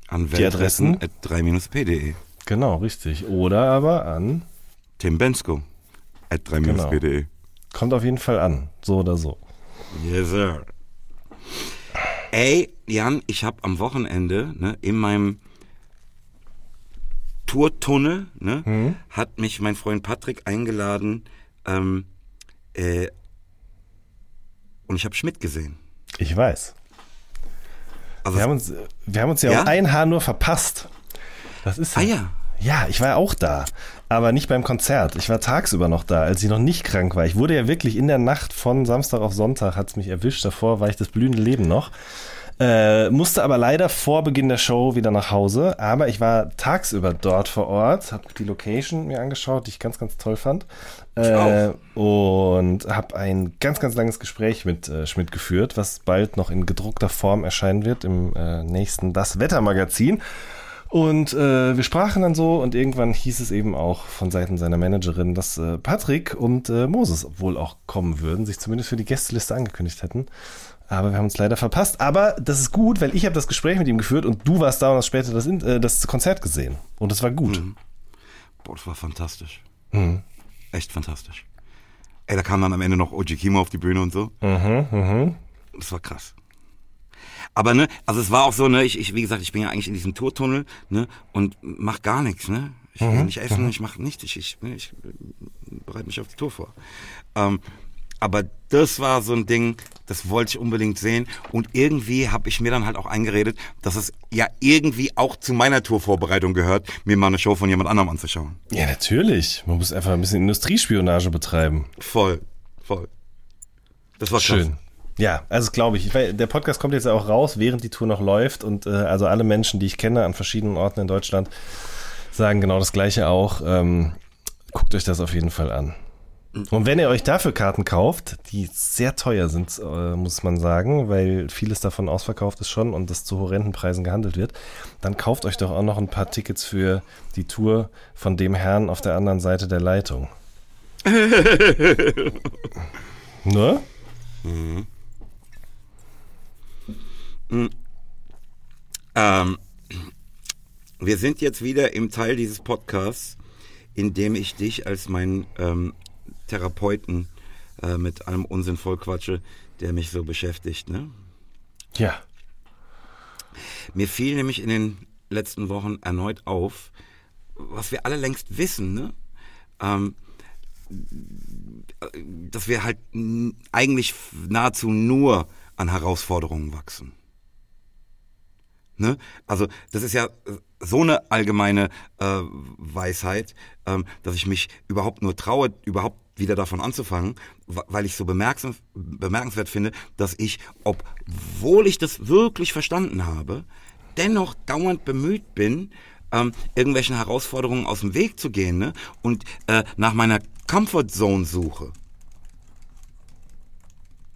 S2: An
S3: Die Adressen?
S2: 3-p.de.
S3: genau, richtig. Oder aber an,
S2: Tim Bensko at 3-p.de.
S3: kommt auf jeden Fall an, so oder so.
S2: Yes, sir. Ey, Jan, ich habe am Wochenende ne, in meinem Tourtunnel ne, hat mich mein Freund Patrick eingeladen ähm, äh, und ich habe Schmidt gesehen.
S3: Ich weiß.
S2: Also,
S3: Wir haben uns, wir haben uns ja,
S2: Ja?
S3: um ein Haar nur verpasst. Das ist
S2: ah ja,
S3: Ja, ich war auch da, aber nicht beim Konzert. Ich war tagsüber noch da, als ich noch nicht krank war. Ich wurde ja wirklich in der Nacht von Samstag auf Sonntag hat's mich erwischt. Davor war ich das blühende Leben noch. Äh, musste aber leider vor Beginn der Show wieder nach Hause. Aber ich war tagsüber dort vor Ort, habe die Location mir angeschaut, die ich ganz, ganz toll fand. Äh, und habe ein ganz, ganz langes Gespräch mit äh, Schmidt geführt, was bald noch in gedruckter Form erscheinen wird im äh, nächsten Das Wettermagazin. Und äh, wir sprachen dann so und irgendwann hieß es eben auch von Seiten seiner Managerin, dass äh, Patrick und äh, Moses wohl auch kommen würden, sich zumindest für die Gästeliste angekündigt hätten. Aber wir haben uns leider verpasst. Aber das ist gut, weil ich habe das Gespräch mit ihm geführt und du warst da und hast später das, äh, das Konzert gesehen. Und es war gut.
S2: boah, das war fantastisch.
S3: Mhm.
S2: Echt fantastisch. Ey, da kam dann am Ende noch Oji Kimo auf die Bühne und so.
S3: Mhm, mhm.
S2: Das war krass. Aber ne, also es war auch so, ne, ich, ich wie gesagt, ich bin ja eigentlich in diesem Tourtunnel, ne, und mach gar nichts, ne. Ich will nicht essen, ich mache nichts, ich, ich, ne, ich bereite mich auf die Tour vor. Ähm, aber das war so ein Ding, das wollte ich unbedingt sehen. Und irgendwie habe ich mir dann halt auch eingeredet, dass es ja irgendwie auch zu meiner Tourvorbereitung gehört, mir mal eine Show von jemand anderem anzuschauen.
S3: Ja, natürlich. Man muss einfach ein bisschen Industriespionage betreiben.
S2: Voll, voll. Das war
S3: Schön.
S2: Krass.
S3: Ja, also glaube ich. weiß, der Podcast kommt jetzt auch raus, während die Tour noch läuft. Und äh, also alle Menschen, die ich kenne an verschiedenen Orten in Deutschland, sagen genau das Gleiche auch. Ähm, guckt euch das auf jeden Fall an. Und wenn ihr euch dafür Karten kauft, die sehr teuer sind, äh, muss man sagen, weil vieles davon ausverkauft ist schon und das zu horrenden Preisen gehandelt wird, dann kauft euch doch auch noch ein paar Tickets für die Tour von dem Herrn auf der anderen Seite der Leitung. ne?
S2: Ähm, wir sind jetzt wieder im Teil dieses Podcasts, in dem ich dich als meinen ähm, Therapeuten äh, mit allem Unsinn vollquatsche, der mich so beschäftigt. Ne?
S3: Ja.
S2: Mir fiel nämlich in den letzten Wochen erneut auf, was wir alle längst wissen, ne? Ähm, dass wir halt eigentlich nahezu nur an Herausforderungen wachsen. Ne? Also das ist ja so eine allgemeine äh, Weisheit, ähm, dass ich mich überhaupt nur traue, überhaupt wieder davon anzufangen, weil ich so bemerkens bemerkenswert finde, dass ich, obwohl ich das wirklich verstanden habe, dennoch dauernd bemüht bin, ähm, irgendwelchen Herausforderungen aus dem Weg zu gehen ne? und äh, nach meiner Comfort Zone suche.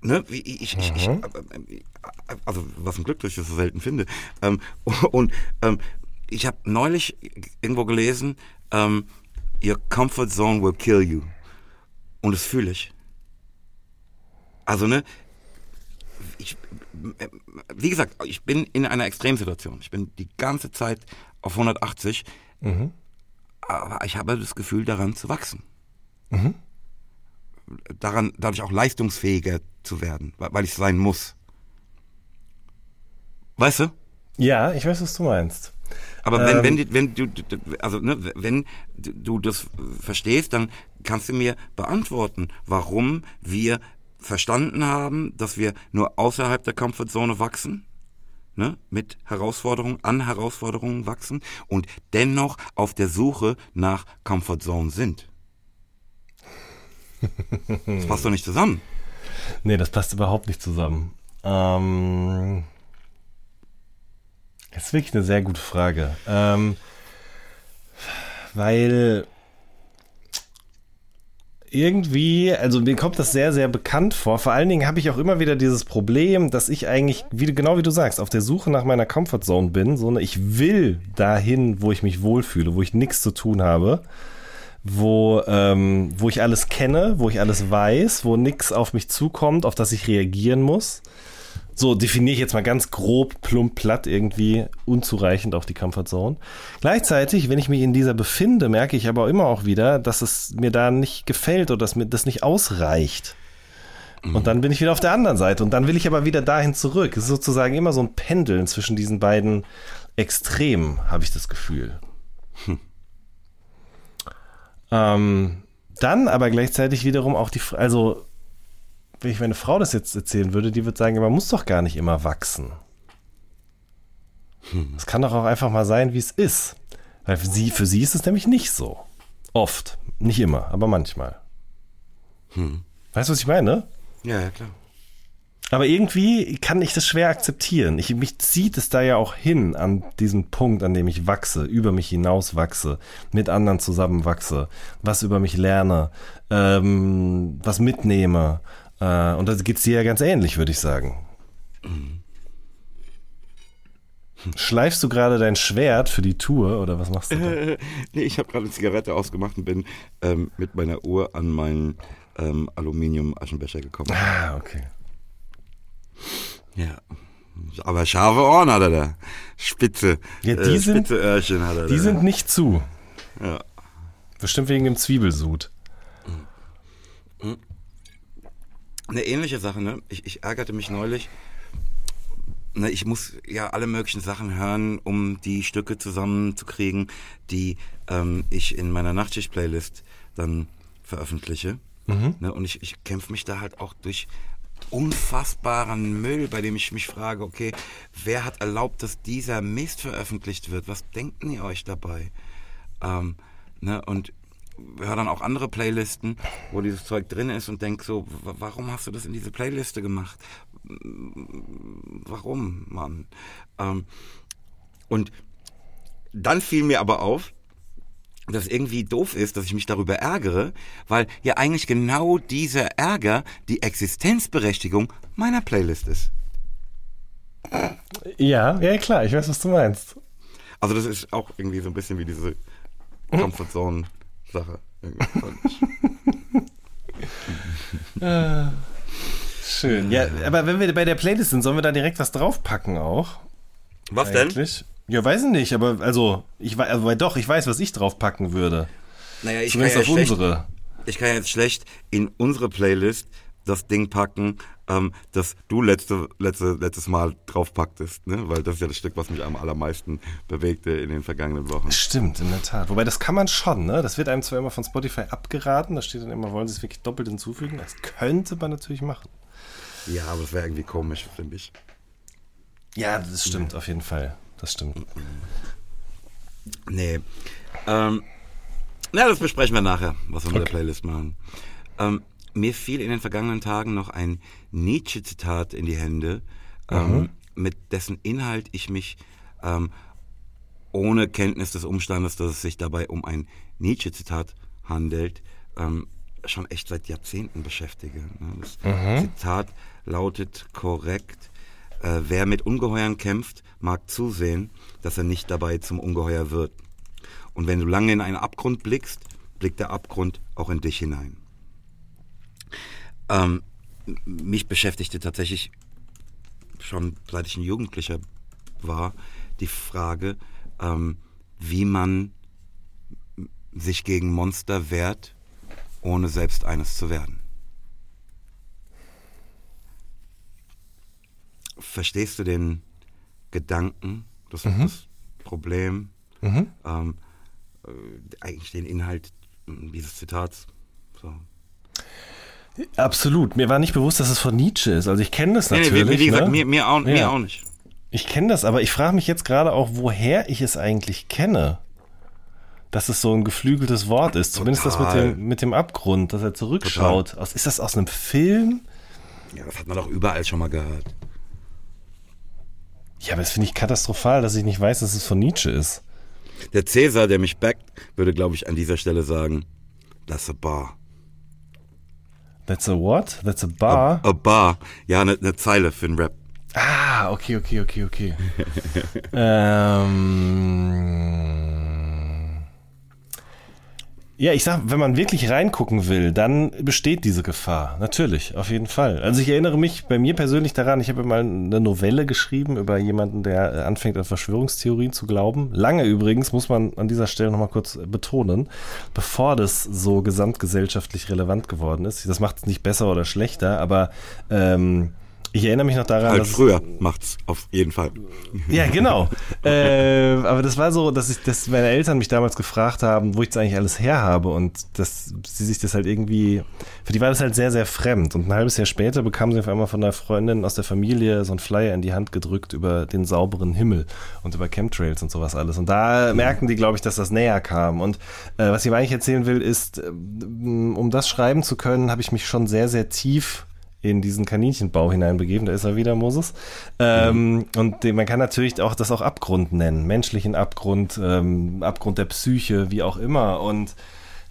S2: Ne? Ich, ich, ich, äh, äh, also was ein Glück, dass ich das so selten finde. Ähm, und ähm, ich habe neulich irgendwo gelesen, ähm, Your comfort zone will kill you. Und das fühle ich. Also, ne, ich, äh, wie gesagt, ich bin in einer Extremsituation. Ich bin die ganze Zeit auf 180, aber ich habe das Gefühl, daran zu wachsen. Daran, dadurch auch leistungsfähiger zu werden, weil weil ich sein muss. Weißt du?
S3: Ja, ich weiß, was du meinst.
S2: Aber wenn,
S3: Ähm.
S2: wenn, die- wenn du, also, ne, wenn du das verstehst, dann kannst du mir beantworten, warum wir verstanden haben, dass wir nur außerhalb der Comfortzone wachsen, ne, mit Herausforderungen, an Herausforderungen wachsen und dennoch auf der Suche nach Comfortzone sind. Das passt doch nicht zusammen.
S3: Nee, das passt überhaupt nicht zusammen. Ähm, das ist wirklich eine sehr gute Frage. Ähm, weil irgendwie, also mir kommt das sehr, sehr bekannt vor. Vor allen Dingen habe ich auch immer wieder dieses Problem, dass ich eigentlich, wie, genau wie du sagst, auf der Suche nach meiner Comfortzone bin. So, ne, ich will dahin, wo ich mich wohlfühle, wo ich nichts zu tun habe wo, ähm, wo ich alles kenne, wo ich alles weiß, wo nichts auf mich zukommt, auf das ich reagieren muss. So definiere ich jetzt mal ganz grob, plump, platt irgendwie unzureichend auf die Comfortzone. Gleichzeitig, wenn ich mich in dieser befinde, merke ich aber immer auch wieder, dass es mir da nicht gefällt oder dass mir das nicht ausreicht. Und dann bin ich wieder auf der anderen Seite und dann will ich aber wieder dahin zurück. Es ist sozusagen immer so ein Pendeln zwischen diesen beiden Extremen, habe ich das Gefühl. Ähm, dann aber gleichzeitig wiederum auch die, also wenn ich meine Frau das jetzt erzählen würde, die würde sagen, man muss doch gar nicht immer wachsen. Es kann doch auch einfach mal sein, wie es ist. Weil für sie, für sie ist es nämlich nicht so. Oft. Nicht immer, aber manchmal. Weißt du, was ich meine?
S2: Ja, ja, klar.
S3: Aber irgendwie kann ich das schwer akzeptieren. Ich, mich zieht es da ja auch hin an diesen Punkt, an dem ich wachse, über mich hinaus wachse, mit anderen zusammen wachse, was über mich lerne, ähm, was mitnehme. Äh, und da geht's dir ja ganz ähnlich, würde ich sagen. Schleifst du gerade dein Schwert für die Tour oder was machst du da?
S2: nee, ich habe gerade eine Zigarette ausgemacht und bin ähm, mit meiner Uhr an meinen ähm, Aluminium-Aschenbecher gekommen.
S3: Ah, okay.
S2: Ja. Aber scharfe Ohren hat er da. Spitze.
S3: Ja, die
S2: äh,
S3: sind-
S2: spitze Öhrchen hat er
S3: Die
S2: da.
S3: sind nicht zu.
S2: Ja.
S3: Bestimmt wegen dem Zwiebelsud.
S2: Eine ähnliche Sache, ne? Ich, ich ärgerte mich neulich. ne, ich muss ja alle möglichen Sachen hören, um die Stücke zusammenzukriegen, die ähm, ich in meiner Nachtschicht-Playlist dann veröffentliche.
S3: Mhm.
S2: Ne, und ich, ich kämpfe mich da halt auch durch unfassbaren Müll, bei dem ich mich frage, okay, wer hat erlaubt, dass dieser Mist veröffentlicht wird? Was denken ihr euch dabei? Ähm, ne, und höre dann auch andere Playlisten, wo dieses Zeug drin ist und denk so, wa- warum hast du das in diese Playliste gemacht? Warum, Mann? Ähm, und dann fiel mir aber auf, dass irgendwie doof ist, dass ich mich darüber ärgere, weil ja eigentlich genau dieser Ärger die Existenzberechtigung meiner Playlist ist.
S3: Ja, ja, klar, ich weiß, was du meinst.
S2: Also das ist auch irgendwie so ein bisschen wie diese Comfort Zone Sache.
S3: Schön. Ja, aber wenn wir bei der Playlist sind, sollen wir da direkt was draufpacken auch?
S2: Was denn?
S3: Eigentlich? Ja, weiß ich nicht, aber also, ich weiß, aber doch, ich weiß, was ich draufpacken würde.
S2: Naja, ich kann,
S3: Zumindest
S2: ja
S3: auf
S2: schlecht,
S3: unsere.
S2: ich kann ja jetzt schlecht in unsere Playlist das Ding packen, ähm, das du letzte, letzte, letztes Mal draufpacktest, ne? Weil das ist ja das Stück, was mich am allermeisten bewegte in den vergangenen Wochen.
S3: Stimmt, in der Tat. Wobei, das kann man schon, ne? Das wird einem zwar immer von Spotify abgeraten, da steht dann immer, wollen sie es wirklich doppelt hinzufügen. Das könnte man natürlich machen.
S2: Ja, aber das wäre irgendwie komisch, finde ich.
S3: Ja, das stimmt, auf jeden Fall. Das stimmt.
S2: Nee. Ähm, na, das besprechen wir nachher, was wir mit der Playlist machen. Ähm, mir fiel in den vergangenen Tagen noch ein Nietzsche-Zitat in die Hände, ähm, mit dessen Inhalt ich mich ähm, ohne Kenntnis des Umstandes, dass es sich dabei um ein Nietzsche-Zitat handelt, ähm, schon echt seit Jahrzehnten beschäftige. ne. Das Zitat lautet korrekt, äh, wer mit Ungeheuern kämpft, mag zusehen, dass er nicht dabei zum Ungeheuer wird. Und wenn du lange in einen Abgrund blickst, blickt der Abgrund auch in dich hinein. Ähm, mich beschäftigte tatsächlich schon seit ich ein Jugendlicher war die Frage, ähm, wie man sich gegen Monster wehrt, ohne selbst eines zu werden. Verstehst du den Gedanken, das, das Problem, ähm, äh, eigentlich den Inhalt dieses Zitats? So.
S3: Absolut. Mir war nicht bewusst, dass es von Nietzsche ist. Also ich kenne das
S2: Nee,
S3: natürlich.
S2: nee, wie, wie gesagt,
S3: ne?
S2: mir, mir, auch, mir
S3: Ja.
S2: auch nicht.
S3: Ich kenne das, aber ich frage mich jetzt gerade auch, woher ich es eigentlich kenne. Dass es so ein geflügeltes Wort ist. Zumindest das mit
S2: Total.
S3: dem, mit dem Abgrund, dass er zurückschaut. Aus, ist das aus einem Film?
S2: Ja, das hat man doch überall schon mal gehört.
S3: Ja, aber das finde ich katastrophal, dass ich nicht weiß, dass es von Nietzsche ist.
S2: Der Cäsar, der mich backt, würde, glaube ich, an dieser Stelle sagen, that's a bar.
S3: That's a what? That's a bar?
S2: A bar. Ja, eine ne Zeile für einen Rap.
S3: Ah, okay, okay, okay, okay. ähm, ja, ich sag, wenn man wirklich reingucken will, dann besteht diese Gefahr. Natürlich, auf jeden Fall. Also ich erinnere mich bei mir persönlich daran, ich habe mal eine Novelle geschrieben über jemanden, der äh, anfängt an Verschwörungstheorien zu glauben. Lange übrigens, muss man an dieser Stelle nochmal kurz betonen, bevor das so gesamtgesellschaftlich relevant geworden ist. Das macht es nicht besser oder schlechter, aber ähm, ich erinnere mich noch daran,
S2: Halt
S3: dass es-
S2: früher macht's auf jeden Fall.
S3: ja, genau. äh, aber das war so, dass ich, dass meine Eltern mich damals gefragt haben, wo ich das eigentlich alles her habe und dass sie sich das halt irgendwie, für die war das halt sehr, sehr fremd. Und ein halbes Jahr später bekamen sie auf einmal von einer Freundin aus der Familie so einen Flyer in die Hand gedrückt über den sauberen Himmel und über Chemtrails und sowas alles. Und da merkten die, glaube ich, dass das näher kam. Und äh, was ich aber eigentlich erzählen will, ist, äh, um das schreiben zu können, habe ich mich schon sehr, sehr tief in diesen Kaninchenbau hineinbegeben. Da ist er wieder, Moses. Ähm, Und man kann natürlich auch das auch Abgrund nennen. Menschlichen Abgrund, ähm, Abgrund der Psyche, wie auch immer. Und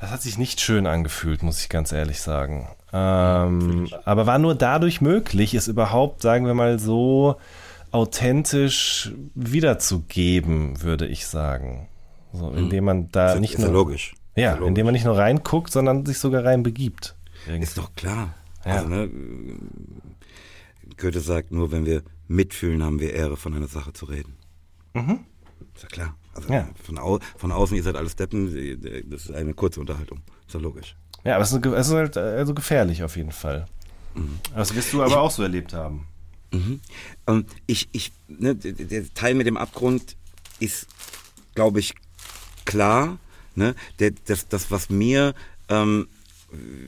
S3: das hat sich nicht schön angefühlt, muss ich ganz ehrlich sagen. Ähm, aber war nur dadurch möglich, es überhaupt, sagen wir mal so, authentisch wiederzugeben, würde ich sagen. So, indem man da
S2: Ist,
S3: nicht
S2: ist
S3: nur,
S2: logisch.
S3: ja,
S2: Ist ja logisch.
S3: indem man nicht nur reinguckt, sondern sich sogar reinbegibt. Irgendwie.
S2: Ist doch klar.
S3: Ja.
S2: Also, ne, Goethe sagt, nur wenn wir mitfühlen, haben wir Ehre, von einer Sache zu reden. Ist ja klar. Also
S3: Ja.
S2: Von, au von außen, ihr seid alles Deppen, das ist eine kurze Unterhaltung. Ist ja logisch.
S3: Ja, aber es ist, es ist halt also gefährlich auf jeden Fall. Das wirst du aber auch so erlebt haben.
S2: Mhm. Ähm, ich, ich, ne, der Teil mit dem Abgrund ist, glaube ich, klar. Ne? Der, das, das, was mir, ähm,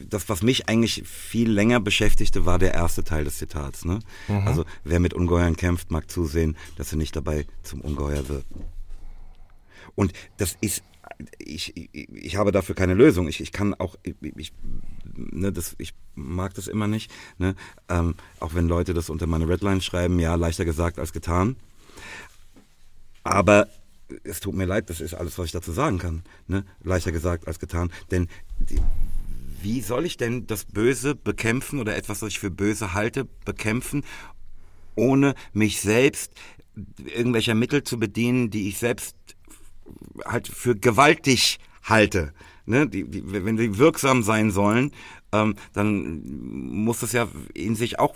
S2: das, was mich eigentlich viel länger beschäftigte, war der erste Teil des Zitats. Ne? Mhm. Also, wer mit Ungeheuern kämpft, mag zusehen, dass er nicht dabei zum Ungeheuer wird. Und das ist ich, ich, ich habe dafür keine Lösung. Ich, ich kann auch, ich, ich, ne, das, ich mag das immer nicht. Ne? Ähm, auch wenn Leute das unter meine Redline schreiben, ja, leichter gesagt als getan. Aber es tut mir leid, das ist alles, was ich dazu sagen kann. Ne? Leichter gesagt als getan. Denn die, wie soll ich denn das Böse bekämpfen oder etwas, was ich für böse halte, bekämpfen, ohne mich selbst irgendwelcher Mittel zu bedienen, die ich selbst halt für gewaltig halte, ne, die, die, wenn die wirksam sein sollen, ähm, dann muss es ja in sich auch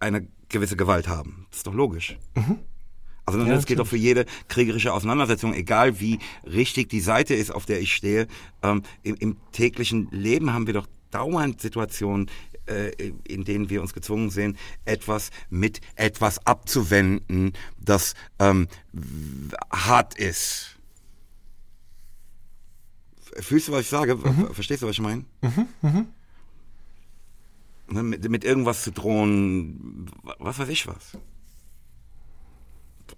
S2: eine gewisse Gewalt haben. Das ist doch logisch. Mhm. Also ja, das geht doch für jede kriegerische Auseinandersetzung, egal wie richtig die Seite ist, auf der ich stehe. Ähm, im, im, täglichen Leben haben wir doch dauernd Situationen, äh, in denen wir uns gezwungen sehen, etwas mit etwas abzuwenden, das ähm, hart ist. Fühlst du, was ich sage? Mhm. Verstehst du, was ich meine? Mhm. Mhm. Ne, mit, mit irgendwas zu drohen, was weiß ich was.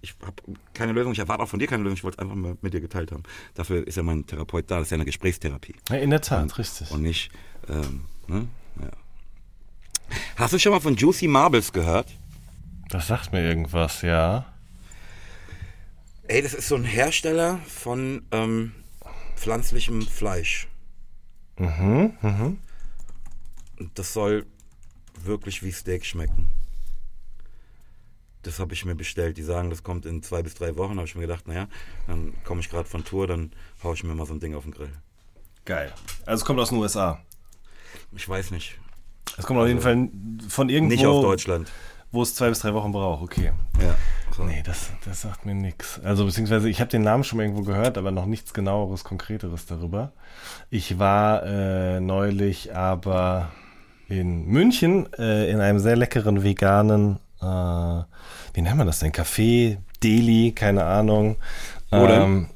S2: Ich habe keine Lösung, ich erwarte auch von dir keine Lösung, ich wollte es einfach mal mit dir geteilt haben. Dafür ist ja mein Therapeut da, das ist ja eine Gesprächstherapie.
S3: Ja, in der Tat, und,
S2: richtig. Und nicht, ähm, ne? ja. Hast du schon mal von Juicy Marbles gehört?
S3: Das sagt mir irgendwas, ja.
S2: Ey, das ist so ein Hersteller von ähm, pflanzlichem Fleisch. Mhm, mhm. Das soll wirklich wie Steak schmecken. Das habe ich mir bestellt. Die sagen, das kommt in zwei bis drei Wochen. Da habe ich mir gedacht, naja, dann komme ich gerade von Tour, dann haue ich mir mal so ein Ding auf den Grill.
S3: Geil. Also es kommt aus den USA.
S2: Ich weiß nicht.
S3: Es kommt also, auf jeden Fall von irgendwo.
S2: Nicht auf Deutschland.
S3: Wo es zwei bis drei Wochen braucht, okay.
S2: Ja.
S3: So. Nee, das, das sagt mir nichts. Also beziehungsweise ich habe den Namen schon mal irgendwo gehört, aber noch nichts genaueres, konkreteres darüber. Ich war äh, neulich aber in München äh, in einem sehr leckeren veganen, äh, wie nennt man das denn? Café, Deli, keine Ahnung. Ähm,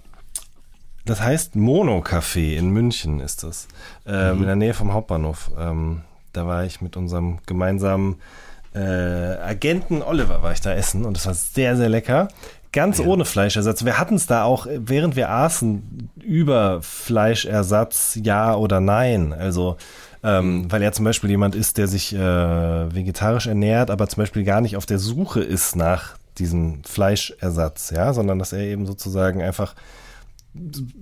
S3: das heißt Mono Café in München ist das. Ähm, mhm. In der Nähe vom Hauptbahnhof. Ähm, da war ich mit unserem gemeinsamen äh, Agenten Oliver war ich da essen und das war sehr, sehr lecker. Ganz ja. ohne Fleischersatz. Wir hatten es da auch, während wir aßen, über Fleischersatz, ja oder nein. Also, ähm, weil er zum Beispiel jemand ist, der sich äh, vegetarisch ernährt, aber zum Beispiel gar nicht auf der Suche ist nach diesem Fleischersatz, ja, sondern dass er eben sozusagen einfach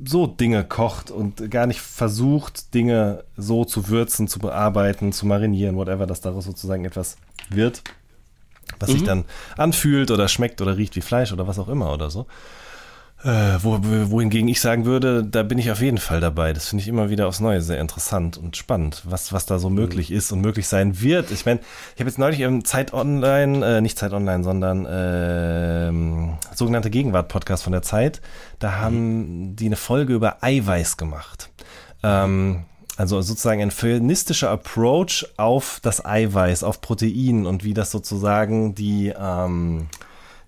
S3: so Dinge kocht und gar nicht versucht, Dinge so zu würzen, zu bearbeiten, zu marinieren, whatever, dass daraus sozusagen etwas wird, was mhm. sich dann anfühlt oder schmeckt oder riecht wie Fleisch oder was auch immer oder so. Äh, wo, wohingegen ich sagen würde, da bin ich auf jeden Fall dabei. Das finde ich immer wieder aufs Neue sehr interessant und spannend, was, was da so mhm. möglich ist und möglich sein wird. Ich meine, ich habe jetzt neulich im Zeit Online, äh, nicht Zeit Online, sondern äh, sogenannte Gegenwart-Podcast von der Zeit, da haben mhm. die eine Folge über Eiweiß gemacht. Ähm, also sozusagen ein feministischer Approach auf das Eiweiß, auf Protein und wie das sozusagen die, ähm,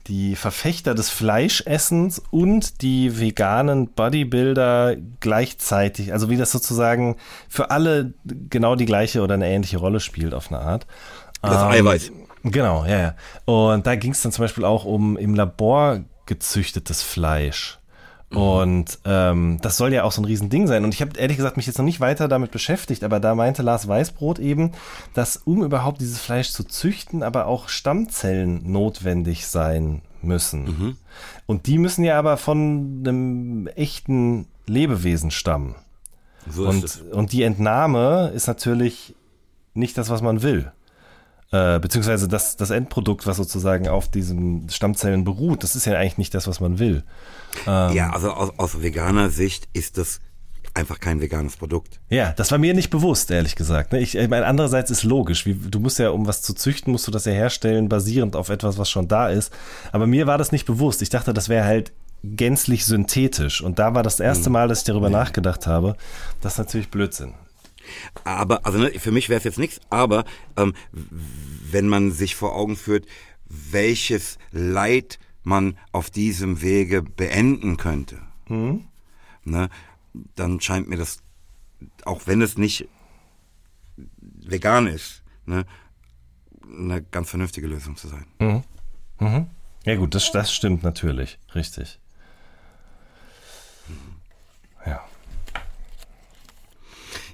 S3: die Verfechter des Fleischessens und die veganen Bodybuilder gleichzeitig, also wie das sozusagen für alle genau die gleiche oder eine ähnliche Rolle spielt auf eine Art.
S2: Das ähm, Eiweiß.
S3: Genau, ja, ja. Und da ging es dann zum Beispiel auch um im Labor gezüchtetes Fleisch. Mhm. Und ähm, das soll ja auch so ein Riesending sein. Und ich habe ehrlich gesagt mich jetzt noch nicht weiter damit beschäftigt, aber da meinte Lars Weißbrot eben, dass um überhaupt dieses Fleisch zu züchten, aber auch Stammzellen notwendig sein müssen. Mhm. Und die müssen ja aber von einem echten Lebewesen stammen. So und, und die Entnahme ist natürlich nicht das, was man will. Äh, beziehungsweise das, das Endprodukt, was sozusagen auf diesen Stammzellen beruht, das ist ja eigentlich nicht das, was man will.
S2: Ähm, ja, also aus, aus veganer Sicht ist das einfach kein veganes Produkt.
S3: Ja, das war mir nicht bewusst, ehrlich gesagt. Ne? Ich, ich meine, andererseits ist logisch. Wie, du musst ja, um was zu züchten, musst du das ja herstellen, basierend auf etwas, was schon da ist. Aber mir war das nicht bewusst. Ich dachte, das wäre halt gänzlich synthetisch. Und da war das erste hm. Mal, dass ich darüber ja. nachgedacht habe. Das ist natürlich Blödsinn.
S2: Aber, also ne, für mich wäre es jetzt nichts, aber ähm, wenn man sich vor Augen führt, welches Leid man auf diesem Wege beenden könnte, mhm. ne, dann scheint mir das, auch wenn es nicht vegan ist, ne, eine ganz vernünftige Lösung zu sein.
S3: Mhm. Mhm. Ja gut, das, das stimmt natürlich, richtig.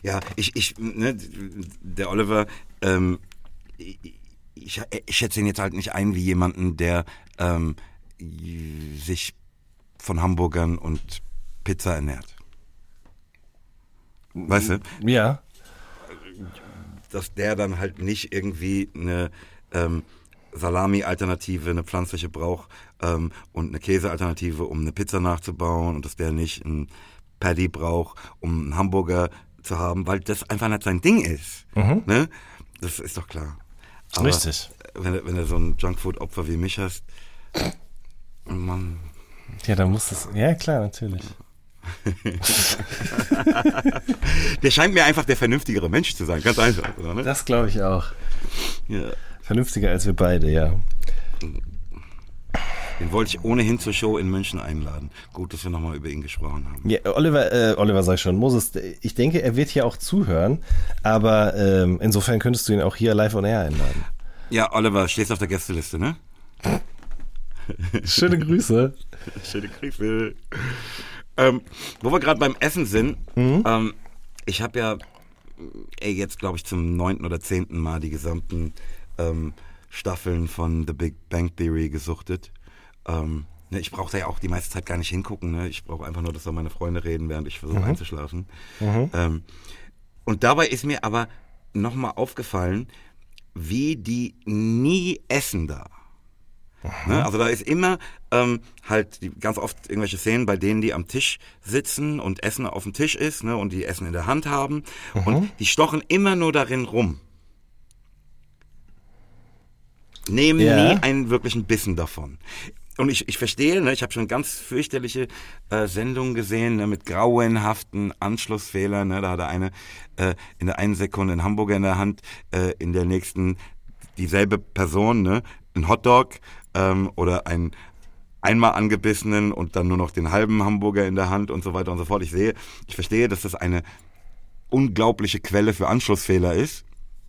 S3: Ja,
S2: ich, ich, ne, der Oliver, ähm, ich, ich, schätze ihn jetzt halt nicht ein wie jemanden, der ähm, sich von Hamburgern und Pizza ernährt. Weißt du?
S3: Ja.
S2: Dass der dann halt nicht irgendwie eine ähm, Salami-Alternative, eine pflanzliche braucht ähm, und eine Käse-Alternative, um eine Pizza nachzubauen und dass der nicht ein Paddy braucht, um einen Hamburger zu haben, weil das einfach nicht sein Ding ist. Mhm. Ne? Das ist doch klar.
S3: Aber Richtig.
S2: Wenn, wenn du so ein Junkfood-Opfer wie mich hast, man.
S3: Ja, dann muss es. Ja, klar, natürlich.
S2: der scheint mir einfach der vernünftigere Mensch zu sein, ganz einfach, oder? Ne?
S3: Das glaube ich auch. Ja. Vernünftiger als wir beide, ja.
S2: Den wollte ich ohnehin zur Show in München einladen. Gut, dass wir nochmal über ihn gesprochen haben.
S3: Ja, Oliver, äh, Oliver sag ich schon, Moses, ich denke, er wird hier auch zuhören, aber ähm, insofern könntest du ihn auch hier live on air einladen.
S2: Ja, Oliver, stehst auf der Gästeliste, ne?
S3: Schöne Grüße.
S2: Schöne Grüße. Ähm, wo wir gerade beim Essen sind, mhm. ähm, ich habe ja ey, jetzt, glaube ich, zum neunten oder zehnten Mal die gesamten ähm, Staffeln von The Big Bang Theory gesuchtet. Ähm, ne, ich brauche da ja auch die meiste Zeit gar nicht hingucken. Ne? Ich brauche einfach nur, dass da meine Freunde reden, während ich versuche mhm. einzuschlafen. Mhm. Ähm, und dabei ist mir aber nochmal aufgefallen, wie die nie essen da. Ne? Also da ist immer ähm, halt die, ganz oft irgendwelche Szenen, bei denen die am Tisch sitzen und Essen auf dem Tisch ist ne? und die Essen in der Hand haben mhm. und die stochen immer nur darin rum nehmen ja. nie einen wirklichen Bissen davon. Und ich, ich verstehe, ne, ich habe schon ganz fürchterliche äh, Sendungen gesehen ne, mit grauenhaften Anschlussfehlern. Ne, da hat er eine äh, in der einen Sekunde einen Hamburger in der Hand, äh, in der nächsten dieselbe Person, ne, ein Hotdog ähm, oder ein einmal angebissenen und dann nur noch den halben Hamburger in der Hand und so weiter und so fort. Ich sehe, ich verstehe, dass das eine unglaubliche Quelle für Anschlussfehler ist.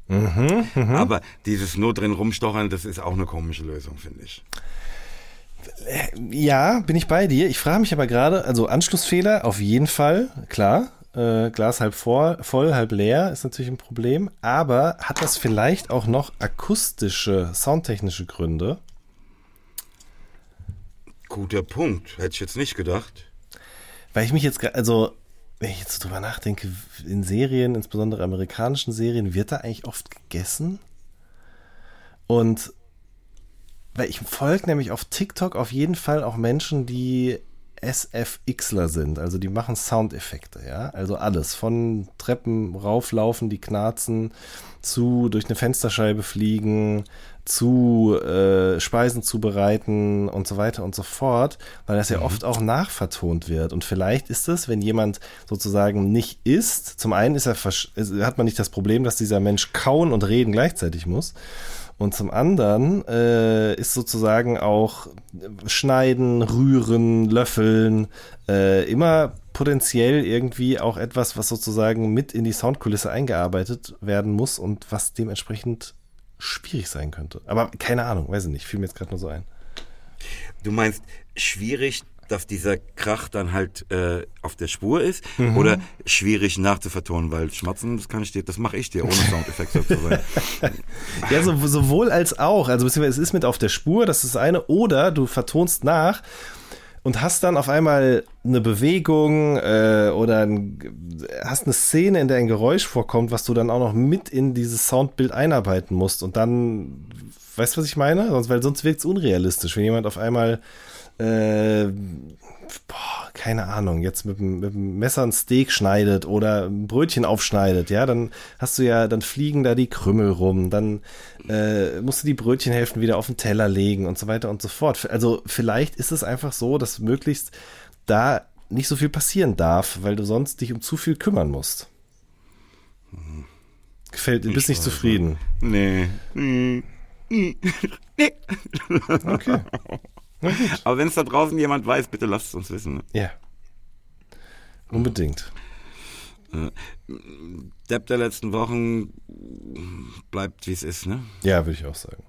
S2: Mhm, mh. Aber dieses nur drin rumstochern, das ist auch eine komische Lösung, finde ich.
S3: Ja, bin ich bei dir. Ich frage mich aber gerade, also Anschlussfehler auf jeden Fall, klar. Äh, Glas halb vor, voll, halb leer ist natürlich ein Problem. Aber hat das vielleicht auch noch akustische, soundtechnische Gründe?
S2: Guter Punkt. Hätte ich jetzt nicht gedacht.
S3: Weil ich mich jetzt, also wenn ich jetzt drüber nachdenke, in Serien, insbesondere amerikanischen Serien, wird da eigentlich oft gegessen? Und weil ich folge nämlich auf TikTok auf jeden Fall auch Menschen, die SFXler sind, also die machen Soundeffekte, ja, also alles von Treppen rauflaufen, die knarzen, zu durch eine Fensterscheibe fliegen, zu äh, Speisen zubereiten und so weiter und so fort, weil das ja mhm. oft auch nachvertont wird. Und vielleicht ist es, wenn jemand sozusagen nicht isst, zum einen ist er, hat man nicht das Problem, dass dieser Mensch kauen und reden gleichzeitig muss. Und zum anderen äh, ist sozusagen auch Schneiden, Rühren, Löffeln äh, immer potenziell irgendwie auch etwas, was sozusagen mit in die Soundkulisse eingearbeitet werden muss und was dementsprechend schwierig sein könnte. Aber keine Ahnung, weiß ich nicht, fiel mir jetzt gerade nur so ein.
S2: Du meinst schwierig, dass dieser Krach dann halt äh, auf der Spur ist mhm. oder schwierig nachzuvertonen, weil Schmatzen, das kann ich dir, das mache ich dir ohne Soundeffekt sozusagen.
S3: ja, so, sowohl als auch. Also beziehungsweise es ist mit auf der Spur, das ist das eine, oder du vertonst nach und hast dann auf einmal eine Bewegung äh, oder ein, hast eine Szene, in der ein Geräusch vorkommt, was du dann auch noch mit in dieses Soundbild einarbeiten musst und dann, weißt du, was ich meine? Sonst, weil sonst wirkt es unrealistisch, wenn jemand auf einmal äh, boah, keine Ahnung, jetzt mit, mit dem Messer ein Steak schneidet oder ein Brötchen aufschneidet, ja, dann hast du ja, dann fliegen da die Krümmel rum, dann äh, musst du die Brötchenhälften wieder auf den Teller legen und so weiter und so fort. Also vielleicht ist es einfach so, dass möglichst da nicht so viel passieren darf, weil du sonst dich um zu viel kümmern musst. Gefällt, du bist nicht zufrieden.
S2: Nee. Hm. Nee.
S3: Okay.
S2: Aber wenn es da draußen jemand weiß, bitte lasst es uns wissen. Ne?
S3: Ja. Unbedingt.
S2: Depp der letzten Wochen bleibt wie es ist, ne?
S3: Ja, würde ich auch sagen.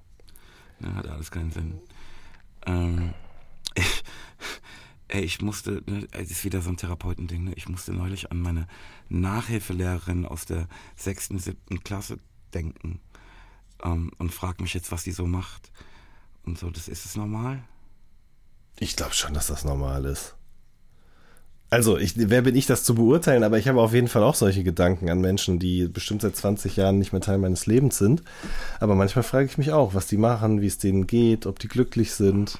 S2: Ja, hat alles keinen Sinn. Ähm, ich, ey, ich musste, ne, es ist wieder so ein Therapeutending, ne? ich musste neulich an meine Nachhilfelehrerin aus der sechsten, siebten Klasse denken ähm, und frag mich jetzt, was die so macht. Und so, das ist es normal?
S3: Ich glaube schon, dass das normal ist. Also, ich, wer bin ich, das zu beurteilen, aber ich habe auf jeden Fall auch solche Gedanken an Menschen, die bestimmt seit 20 Jahren nicht mehr Teil meines Lebens sind. Aber manchmal frage ich mich auch, was die machen, wie es denen geht, ob die glücklich sind.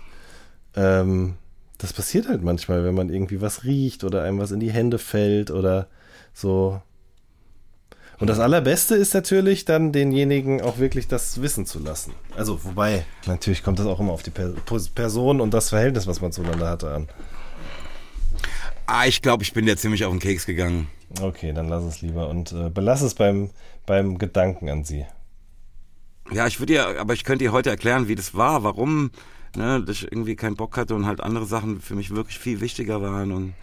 S3: Ähm, das passiert halt manchmal, wenn man irgendwie was riecht oder einem was in die Hände fällt oder so. Und das Allerbeste ist natürlich dann denjenigen auch wirklich das wissen zu lassen. Also, wobei, natürlich kommt das auch immer auf die per Person und das Verhältnis, was man zueinander hatte, an.
S2: Ah, ich glaube, ich bin dir ziemlich auf den Keks gegangen.
S3: Okay, dann lass es lieber und äh, belass es beim, beim Gedanken an sie.
S2: Ja, ich würde dir, aber ich könnte dir heute erklären, wie das war, warum, ne, dass ich irgendwie keinen Bock hatte und halt andere Sachen für mich wirklich viel wichtiger waren und,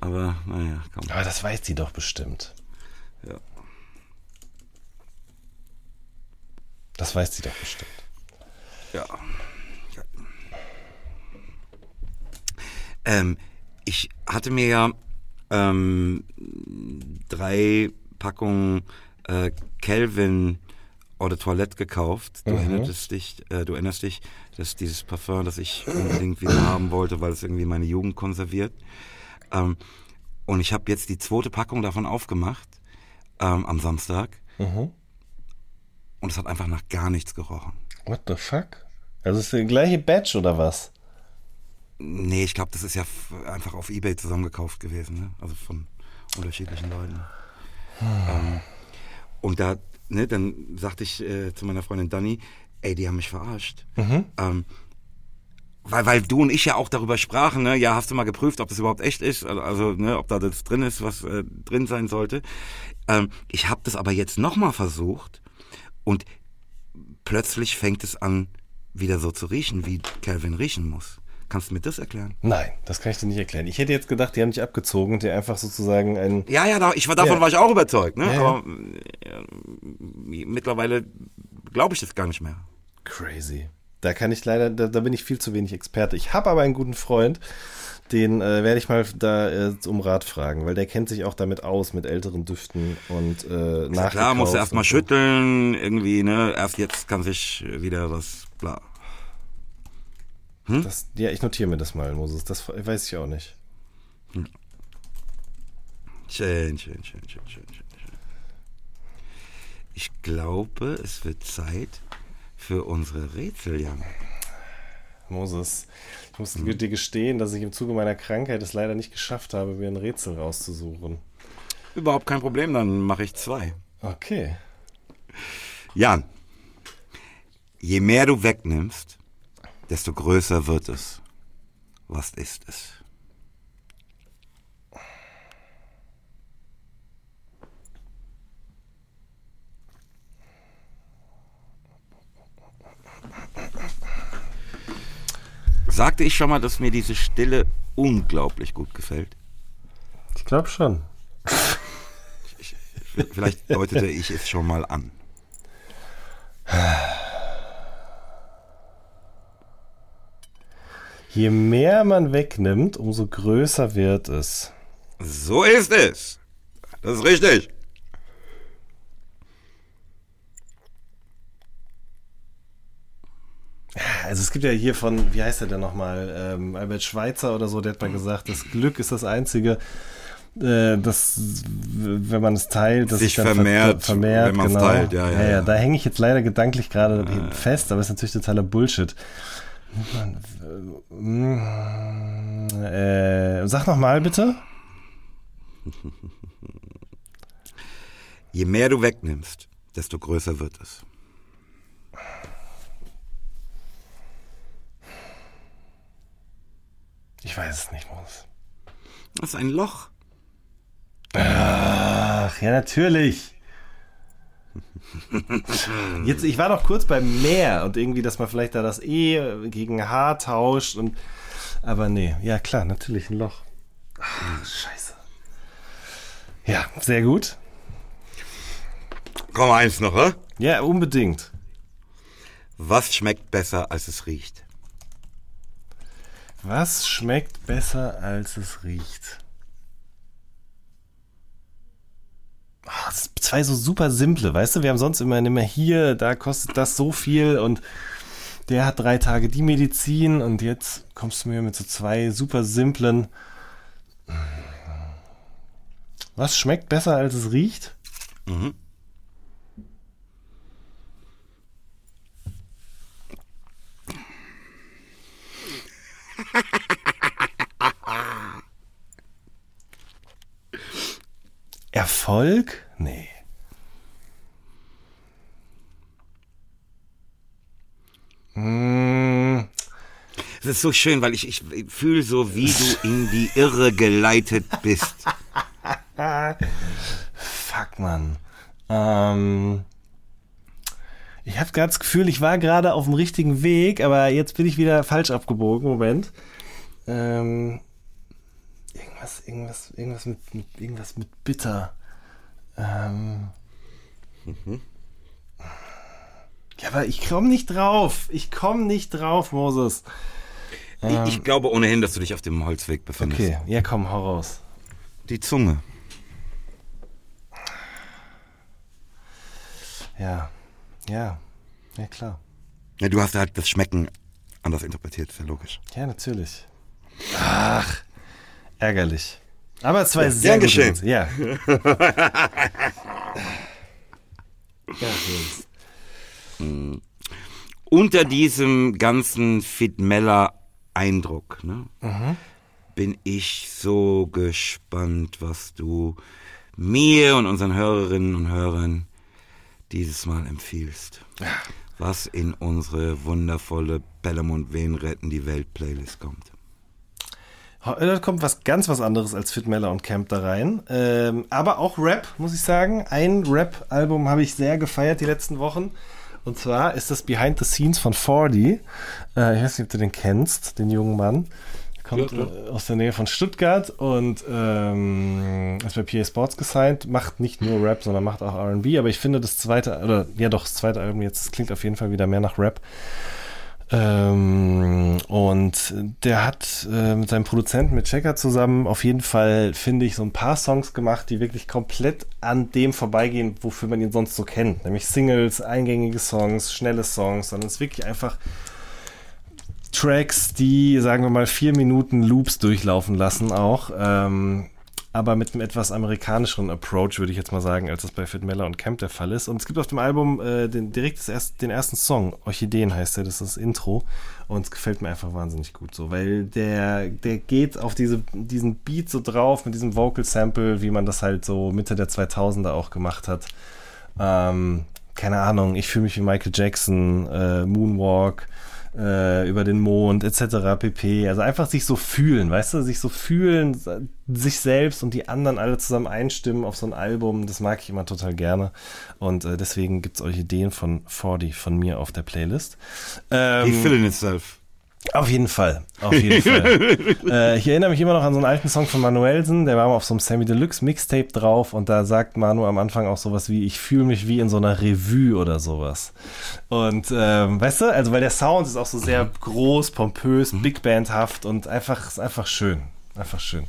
S2: aber, naja, komm.
S3: Aber das weiß sie doch bestimmt.
S2: Ja.
S3: Das weiß sie doch bestimmt.
S2: Ja. ja. Ähm, ich hatte mir ja ähm, drei Packungen äh, Eau de Toilette gekauft. Du, erinnerst dich, äh, du erinnerst dich, dass dieses Parfum, das ich unbedingt wieder haben wollte, weil es irgendwie meine Jugend konserviert. Ähm, und ich habe jetzt die zweite Packung davon aufgemacht ähm, am Samstag.
S3: Mhm.
S2: Und es hat einfach nach gar nichts gerochen.
S3: What the fuck? Also ist der gleiche Batch oder was?
S2: Nee, ich glaube, das ist ja einfach auf Ebay zusammengekauft gewesen, ne? Also von unterschiedlichen Leuten. Ähm, und da, ne, dann sagte ich äh, zu meiner Freundin Dani, ey, die haben mich verarscht. Ähm, weil, weil du und ich ja auch darüber sprachen, ne, ja, hast du mal geprüft, ob das überhaupt echt ist, also, also ne, ob da das drin ist, was äh, drin sein sollte. Ähm, ich habe das aber jetzt nochmal versucht und plötzlich fängt es an, wieder so zu riechen, wie Calvin riechen muss. Kannst du mir das erklären?
S3: Nein, das kann ich dir nicht erklären. Ich hätte jetzt gedacht, die haben dich abgezogen und dir einfach sozusagen ein.
S2: Ja, ja, da, ich war, davon
S3: Ja.
S2: war ich auch überzeugt, ne?
S3: Ja, ja.
S2: Aber äh, mittlerweile glaube ich das gar nicht mehr.
S3: Crazy. Da kann ich leider, da, da bin ich viel zu wenig Experte. Ich habe aber einen guten Freund, den äh, werde ich mal da äh, um Rat fragen, weil der kennt sich auch damit aus, mit älteren Düften und äh,
S2: Na klar, musst
S3: nachgekauft
S2: du erst mal
S3: und so.
S2: schütteln, irgendwie, ne? Erst jetzt kann sich wieder was, bla.
S3: Das, ja, ich notiere mir das mal, Moses. Das weiß ich auch nicht.
S2: Schön, schön, schön, schön, schön, schön. schön. Ich glaube, es wird Zeit für unsere Rätsel, Jan.
S3: Moses, ich muss dir gestehen, dass ich im Zuge meiner Krankheit es leider nicht geschafft habe, mir ein Rätsel rauszusuchen.
S2: Überhaupt kein Problem, dann mache ich zwei.
S3: Okay.
S2: Jan, je mehr du wegnimmst, desto größer wird es. Was ist es? Sagte ich schon mal, dass mir diese Stille unglaublich gut gefällt?
S3: Ich glaube schon.
S2: Vielleicht deutete ich es schon mal an.
S3: Je mehr man wegnimmt, umso größer wird es.
S2: So ist es. Das ist richtig.
S3: Also es gibt ja hier von, wie heißt der denn nochmal, ähm, Albert Schweitzer oder so, der hat mal gesagt, das Glück ist das einzige, äh, das, wenn man es teilt, das
S2: Sich vermehrt,
S3: vermehrt
S2: wenn man's
S3: genau.
S2: teilt, ja, ja, ja.
S3: Da hänge ich jetzt leider gedanklich gerade fest, aber ist natürlich totaler Bullshit. Äh, sag nochmal bitte.
S2: Je mehr du wegnimmst, desto größer wird es.
S3: Ich weiß es nicht, Moses.
S2: Das ist ein Loch.
S3: Ach, ja, natürlich. Jetzt, ich war noch kurz beim Meer und irgendwie, dass man vielleicht da das E gegen H tauscht und aber nee, ja klar, natürlich ein Loch. Ach, scheiße. Ja, sehr gut.
S2: Komm, eins noch, hä?
S3: Ja, unbedingt.
S2: Was schmeckt besser, als es riecht?
S3: Was schmeckt besser, als es riecht? Sind zwei so super simple, weißt du? Wir haben sonst immer, immer hier, da kostet das so viel und der hat drei Tage die Medizin und jetzt kommst du mir mit so zwei super simplen. Was schmeckt besser, als es riecht? Mhm. Erfolg? Nee.
S2: Hm. Es ist so schön, weil ich, ich fühle so, wie du in die Irre geleitet bist.
S3: Fuck, Mann. Ähm, ich habe gerade das Gefühl, ich war gerade auf dem richtigen Weg, aber jetzt bin ich wieder falsch abgebogen. Moment. Ähm, irgendwas, irgendwas, irgendwas mit, mit irgendwas mit bitter. Ähm, mhm. Ja, aber ich komme nicht drauf. Ich komme nicht drauf, Moses.
S2: Ähm, ich, ich, glaube ohnehin, dass du dich auf dem Holzweg befindest.
S3: Okay, ja komm, hau raus.
S2: Die Zunge.
S3: Ja, ja, ja klar.
S2: Ja, du hast halt das Schmecken anders interpretiert, ist ja logisch.
S3: Ja, natürlich. Ach, ärgerlich. Aber zwei ja,
S2: sehr
S3: geschehen.
S2: Ja.
S3: ja
S2: hm. Unter diesem ganzen Fitmella-Eindruck ne, mhm. bin ich so gespannt, was du mir und unseren Hörerinnen und Hörern dieses Mal empfiehlst. Was in unsere wundervolle Bellamont Wen retten die Welt Playlist kommt.
S3: Da kommt was ganz was anderes als Fit Meller und Camp da rein. Ähm, aber auch Rap, muss ich sagen. Ein Rap-Album habe ich sehr gefeiert die letzten Wochen. Und zwar ist das Behind the Scenes von 40. Äh, ich weiß nicht, ob du den kennst, den jungen Mann. Kommt ja, aus der Nähe von Stuttgart und ähm, ist bei PA Sports gesigned. Macht nicht nur Rap, sondern macht auch RB. Aber ich finde das zweite, oder ja doch, das zweite Album jetzt klingt auf jeden Fall wieder mehr nach Rap. Ähm, und der hat äh, mit seinem Produzenten, mit Checker zusammen, auf jeden Fall, finde ich, so ein paar Songs gemacht, die wirklich komplett an dem vorbeigehen, wofür man ihn sonst so kennt. Nämlich Singles, eingängige Songs, schnelle Songs, sondern es ist wirklich einfach Tracks, die, sagen wir mal, vier Minuten Loops durchlaufen lassen auch. Ähm, aber mit einem etwas amerikanischeren Approach, würde ich jetzt mal sagen, als das bei Fit Miller und Camp der Fall ist. Und es gibt auf dem Album äh, den, direkt erst, den ersten Song, Orchideen heißt der, das ist das Intro. Und es gefällt mir einfach wahnsinnig gut so, weil der, der geht auf diese, diesen Beat so drauf, mit diesem Vocal Sample, wie man das halt so Mitte der 2000er auch gemacht hat. Ähm, keine Ahnung, ich fühle mich wie Michael Jackson, äh, Moonwalk, äh, über den Mond etc. pp. Also einfach sich so fühlen, weißt du, sich so fühlen, sich selbst und die anderen alle zusammen einstimmen auf so ein Album, das mag ich immer total gerne. Und äh, deswegen gibt es euch Ideen von 40 von mir auf der Playlist.
S2: Ähm, He feeling itself.
S3: Auf jeden Fall, auf jeden Fall. äh, ich erinnere mich immer noch an so einen alten Song von Manuelsen, der war mal auf so einem Sammy Deluxe Mixtape drauf und da sagt Manu am Anfang auch sowas wie, ich fühle mich wie in so einer Revue oder sowas. Und ähm, weißt du, also weil der Sound ist auch so sehr mhm. groß, pompös, mhm. Big Bandhaft und einfach, ist einfach schön, einfach schön.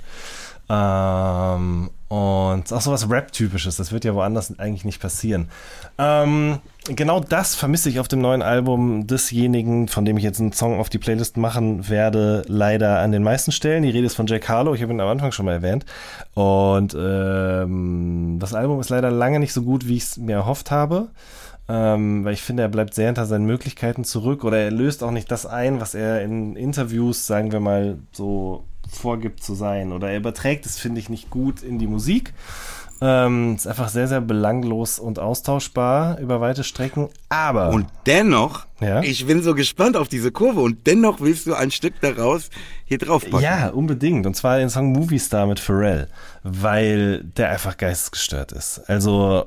S3: Ähm, und auch so was Rap-typisches, das wird ja woanders eigentlich nicht passieren. Ähm, genau das vermisse ich auf dem neuen Album desjenigen, von dem ich jetzt einen Song auf die Playlist machen werde, leider an den meisten Stellen. Die Rede ist von Jack Harlow, ich habe ihn am Anfang schon mal erwähnt. Und ähm, das Album ist leider lange nicht so gut, wie ich es mir erhofft habe. Ähm, weil ich finde, er bleibt sehr hinter seinen Möglichkeiten zurück oder er löst auch nicht das ein, was er in Interviews, sagen wir mal, so vorgibt zu sein. Oder er überträgt es, finde ich, nicht gut in die Musik. Ähm, ist einfach sehr, sehr belanglos und austauschbar über weite Strecken. Aber.
S2: Und dennoch, ja? ich bin so gespannt auf diese Kurve und dennoch willst du ein Stück daraus hier drauf packen.
S3: Ja, unbedingt. Und zwar den Song Movie Star mit Pharrell, weil der einfach geistesgestört ist. Also,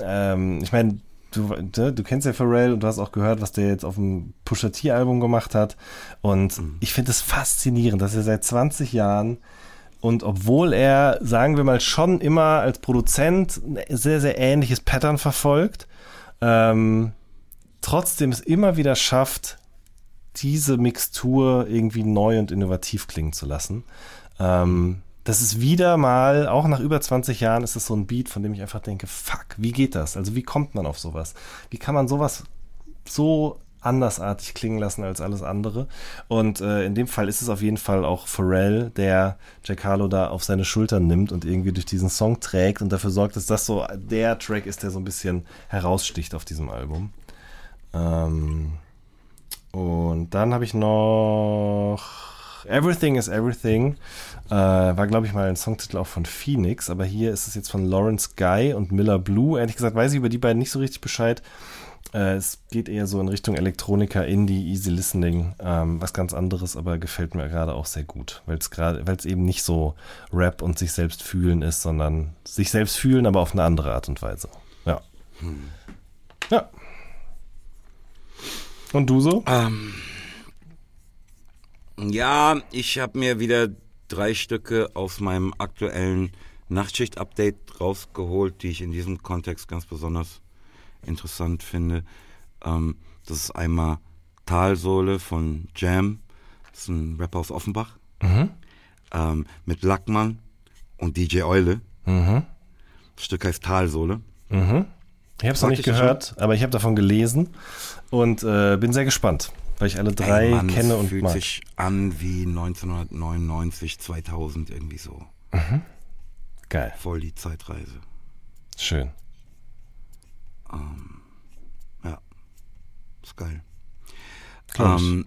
S3: ähm, ich meine, du, ne, du kennst ja Pharrell und du hast auch gehört, was der jetzt auf dem Pusha T-Album gemacht hat. Und mhm. ich finde es faszinierend, dass er seit 20 Jahren und obwohl er, sagen wir mal, schon immer als Produzent ein sehr, sehr ähnliches Pattern verfolgt, ähm, trotzdem es immer wieder schafft, diese Mixtur irgendwie neu und innovativ klingen zu lassen. Ähm, das ist wieder mal, auch nach über 20 Jahren, ist es so ein Beat, von dem ich einfach denke, fuck, wie geht das? Also wie kommt man auf sowas? Wie kann man sowas so andersartig klingen lassen als alles andere? Und äh, in dem Fall ist es auf jeden Fall auch Pharrell, der Jack Harlow da auf seine Schultern nimmt und irgendwie durch diesen Song trägt und dafür sorgt, dass das so der Track ist, der so ein bisschen heraussticht auf diesem Album. Ähm, und dann habe ich noch Everything is Everything. Äh, war, glaube ich, mal ein Songtitel auch von Phoenix, aber hier ist es jetzt von Lawrence Guy und Miller Blue. Ehrlich gesagt weiß ich über die beiden nicht so richtig Bescheid. Äh, es geht eher so in Richtung Elektronika, Indie, Easy Listening, ähm, was ganz anderes, aber gefällt mir gerade auch sehr gut, weil es gerade, weil es eben nicht so Rap und sich selbst fühlen ist, sondern sich selbst fühlen, aber auf eine andere Art und Weise. Ja. Hm. Ja. Und du so?
S2: Ähm, ja, ich habe mir wieder drei Stücke aus meinem aktuellen Nachtschicht-Update rausgeholt, die ich in diesem Kontext ganz besonders interessant finde. Ähm, das ist einmal Talsohle von Jam, das ist ein Rapper aus Offenbach, mhm. ähm, mit Lackmann und DJ Eule. Mhm. Das Stück heißt Talsohle.
S3: Mhm. Ich habe es noch nicht gehört, schon? aber ich habe davon gelesen und äh, bin sehr gespannt, weil ich alle drei Ey, Mann, kenne und
S2: fühlt mag. sich an wie 1999, 2000 irgendwie so.
S3: Mhm. Geil.
S2: Voll die Zeitreise.
S3: Schön.
S2: Ähm, ja, ist geil. Ähm,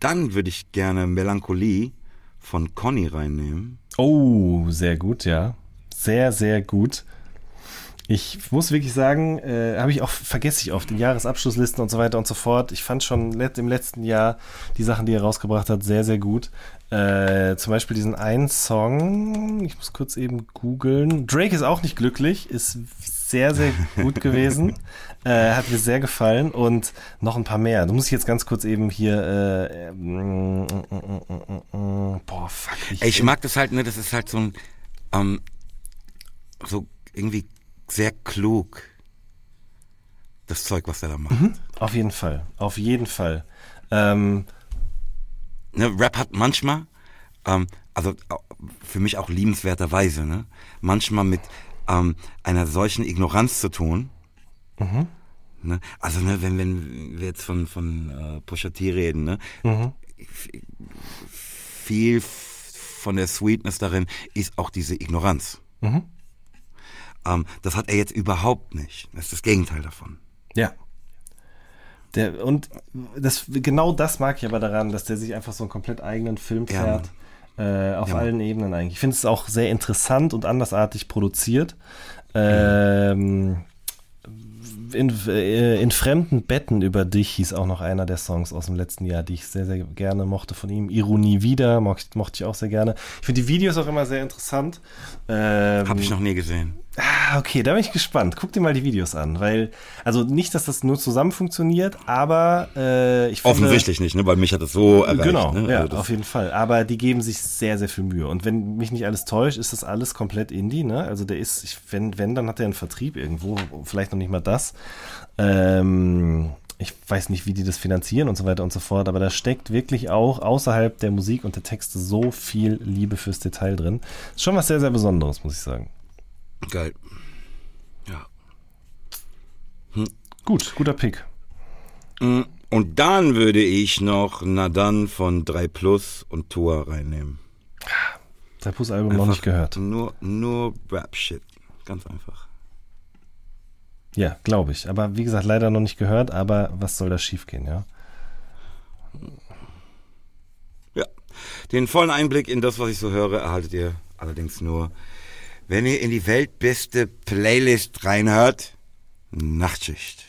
S2: dann würde ich gerne Melancholie von Conny reinnehmen.
S3: Oh, sehr gut, ja. Sehr, sehr gut. Ich muss wirklich sagen, äh, habe ich auch, vergesse ich oft, in Jahresabschlusslisten und so weiter und so fort. Ich fand schon im letzten Jahr die Sachen, die er rausgebracht hat, sehr, sehr gut. Äh, zum Beispiel diesen einen Song, ich muss kurz eben googeln. Drake ist auch nicht glücklich, ist sehr, sehr gut gewesen. äh, hat mir sehr gefallen und noch ein paar mehr. Da muss ich jetzt ganz kurz eben hier. Äh, mm, mm,
S2: mm, boah, fuck. Ich, ich mag das halt, ne? Das ist halt so ein. Ähm, so irgendwie sehr klug, das Zeug, was er da macht. Mhm,
S3: auf jeden Fall, auf jeden Fall. Ähm,
S2: ne, Rap hat manchmal, ähm, also für mich auch liebenswerterweise, ne, manchmal mit ähm, einer solchen Ignoranz zu tun. Mhm. Ne, also ne, wenn, wenn wir jetzt von, von äh, Pusha T reden, ne, mhm. viel von der Sweetness darin ist auch diese Ignoranz. Mhm. Ähm, das hat er jetzt überhaupt nicht. Das ist das Gegenteil davon.
S3: Ja. Der, und das, genau das mag ich aber daran, dass der sich einfach so einen komplett eigenen Film fährt. Ja, äh, auf ja, allen Ebenen eigentlich. Ich finde es auch sehr interessant und andersartig produziert. Ähm, in, äh, in fremden Betten über dich hieß auch noch einer der Songs aus dem letzten Jahr, die ich sehr, sehr gerne mochte von ihm. Ironie wieder, mochte, mochte ich auch sehr gerne. Ich finde die Videos auch immer sehr interessant.
S2: Ähm, Habe ich noch nie gesehen.
S3: Ah, okay, da bin ich gespannt. Guck dir mal die Videos an, weil, also nicht, dass das nur zusammen funktioniert, aber äh, ich
S2: finde, Offensichtlich nicht, ne? Weil mich hat das so erreicht.
S3: Genau,
S2: ne?
S3: ja, also auf jeden Fall. Aber die geben sich sehr, sehr viel Mühe. Und wenn mich nicht alles täuscht, ist das alles komplett Indie, ne? Also der ist, ich, wenn, wenn, dann hat er einen Vertrieb irgendwo, vielleicht noch nicht mal das. Ähm, ich weiß nicht, wie die das finanzieren und so weiter und so fort, aber da steckt wirklich auch außerhalb der Musik und der Texte so viel Liebe fürs Detail drin. Ist schon was sehr, sehr Besonderes, muss ich sagen.
S2: Geil. Ja.
S3: Hm. Gut, guter Pick.
S2: Hm, und dann würde ich noch Nadan von 3 Plus und Tour reinnehmen.
S3: 3 Plus Album einfach noch nicht gehört.
S2: Nur, nur Rap-Shit. Ganz einfach.
S3: Ja, glaube ich. Aber wie gesagt, leider noch nicht gehört, aber was soll da schiefgehen, ja?
S2: Ja. Den vollen Einblick in das, was ich so höre, erhaltet ihr allerdings nur wenn ihr in die weltbeste Playlist reinhört, Nachtschicht.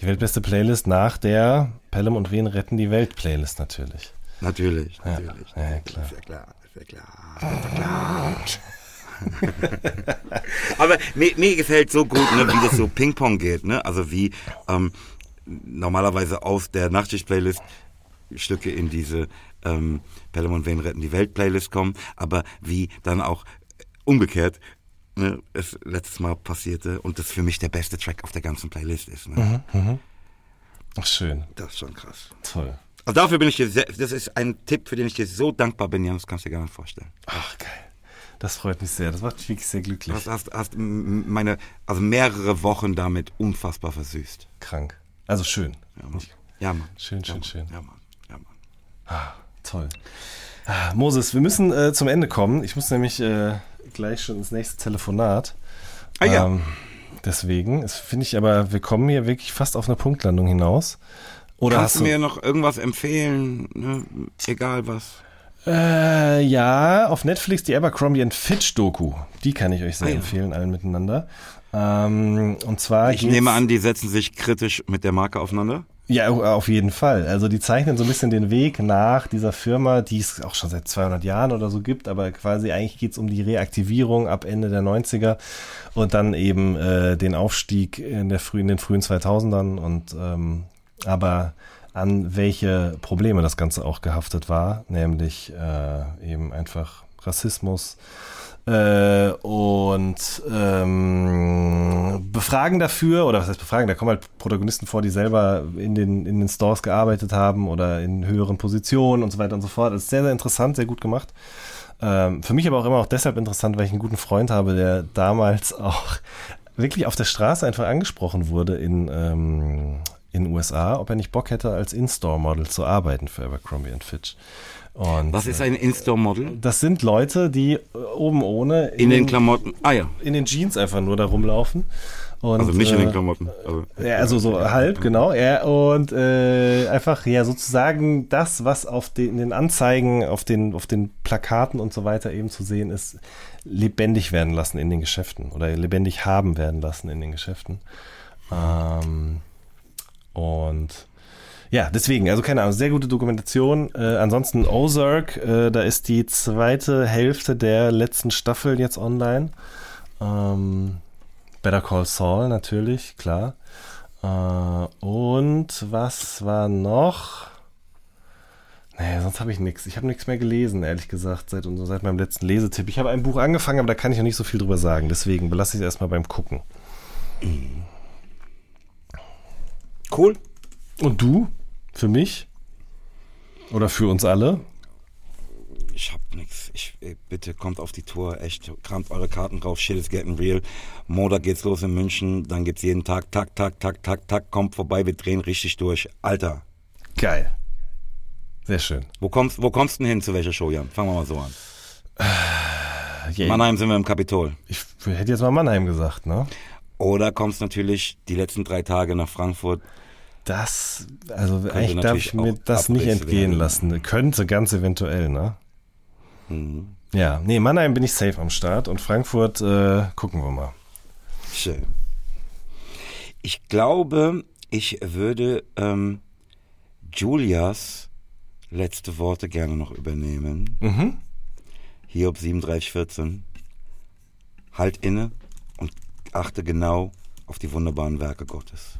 S3: Die weltbeste Playlist nach der Pelham und Wen retten die Welt Playlist natürlich.
S2: Natürlich, natürlich.
S3: Ja, ja klar. Ist ja klar, ist ja klar, ist ja klar.
S2: Aber mir, mir gefällt so gut, ne, wie das so Ping-Pong geht. Ne? Also wie ähm, normalerweise aus der Nachtschicht-Playlist Stücke in diese ähm, Pelham und Wayne retten die Welt-Playlist kommen, aber wie dann auch umgekehrt ne, es letztes Mal passierte und das für mich der beste Track auf der ganzen Playlist ist. Ne?
S3: Ach, schön.
S2: Das ist schon krass.
S3: Toll.
S2: Also dafür bin ich dir sehr, das ist ein Tipp, für den ich dir so dankbar bin, Jan, das kannst du dir gar nicht vorstellen.
S3: Ach, geil. Das freut mich sehr. Das macht mich wirklich sehr glücklich.
S2: Du hast, hast, meine, also mehrere Wochen damit unfassbar versüßt.
S3: Krank. Also schön.
S2: Ja, Mann. Ja, Mann.
S3: Schön,
S2: ja,
S3: schön,
S2: Mann.
S3: schön.
S2: Ja, Mann. Ja, Mann.
S3: Toll. Ah, Moses, wir müssen äh, zum Ende kommen. Ich muss nämlich äh, gleich schon ins nächste Telefonat.
S2: Ah, ja.
S3: Ähm, deswegen, das finde ich aber, wir kommen hier wirklich fast auf eine Punktlandung hinaus. Oder
S2: Kannst du mir noch irgendwas empfehlen? Ne? Egal was.
S3: Äh, ja, auf Netflix die Abercrombie Fitch Doku. Die kann ich euch sehr
S2: Ah, ja.
S3: empfehlen, allen miteinander. Ähm, und zwar
S2: Ich nehme an, die setzen sich kritisch mit der Marke aufeinander.
S3: Ja, auf jeden Fall. Also die zeichnen so ein bisschen den Weg nach dieser Firma, die es auch schon seit 200 Jahren oder so gibt, aber quasi eigentlich geht es um die Reaktivierung ab Ende der 90er und dann eben äh, den Aufstieg in, der frühen, in den frühen 2000ern und ähm, aber an welche Probleme das Ganze auch gehaftet war, nämlich äh, eben einfach Rassismus, äh, und ähm, befragen dafür, oder was heißt befragen, da kommen halt Protagonisten vor, die selber in den, in den Stores gearbeitet haben oder in höheren Positionen und so weiter und so fort. Das ist sehr, sehr interessant, sehr gut gemacht. Ähm, für mich aber auch immer auch deshalb interessant, weil ich einen guten Freund habe, der damals auch wirklich auf der Straße einfach angesprochen wurde in, ähm, in den USA, ob er nicht Bock hätte, als In-Store-Model zu arbeiten für Abercrombie Fitch. Und
S2: Was ist ein In-Store-Model?
S3: das sind Leute, die äh, oben ohne
S2: In den Klamotten. Ah ja.
S3: in den Jeans einfach nur da rumlaufen. Und,
S2: Also nicht in
S3: äh,
S2: den Klamotten. Also,
S3: Ja, also so halb, genau. Ja, und äh, einfach ja sozusagen das, was auf den, in den Anzeigen, auf den, auf den Plakaten und so weiter eben zu sehen ist, lebendig werden lassen in den Geschäften oder lebendig haben werden lassen in den Geschäften. Ähm, und ja, deswegen, also keine Ahnung, sehr gute Dokumentation. Äh, ansonsten Ozark, äh, da ist die zweite Hälfte der letzten Staffel jetzt online. Ähm, Better Call Saul natürlich, klar. Äh, und was war noch? Naja, sonst habe ich nichts. Ich habe nichts mehr gelesen, ehrlich gesagt, seit, seit meinem letzten Lesetipp. Ich habe ein Buch angefangen, aber da kann ich noch nicht so viel drüber sagen. Deswegen belasse ich es erstmal beim Gucken.
S2: cool.
S3: Und du? Für mich? Oder für uns alle?
S2: Ich hab nix. Ich, bitte kommt auf die Tour. Echt, kramt eure Karten raus. Shit is getting real. Montag geht's los in München. Dann geht's jeden Tag. Tak, tak, tak, tak, tak. Kommt vorbei. Wir drehen richtig durch. Alter.
S3: Geil. Sehr schön.
S2: Wo kommst, wo kommst du denn hin? Zu welcher Show, Jan? Fangen wir mal so an.
S3: Ja,
S2: Mannheim sind wir im Kapitol.
S3: ich hätte jetzt mal Mannheim gesagt, ne?
S2: Oder kommst natürlich die letzten drei Tage nach Frankfurt.
S3: Das, also eigentlich darf ich mir das nicht entgehen
S2: werden.
S3: lassen. Könnte ganz eventuell, ne?
S2: Mhm.
S3: Ja, nee, Mannheim bin ich safe am Start und Frankfurt äh, gucken wir mal.
S2: Schön. Ich glaube, ich würde ähm, Julias letzte Worte gerne noch übernehmen.
S3: Mhm.
S2: Hiob 3714. Halt inne und achte genau auf die wunderbaren Werke Gottes.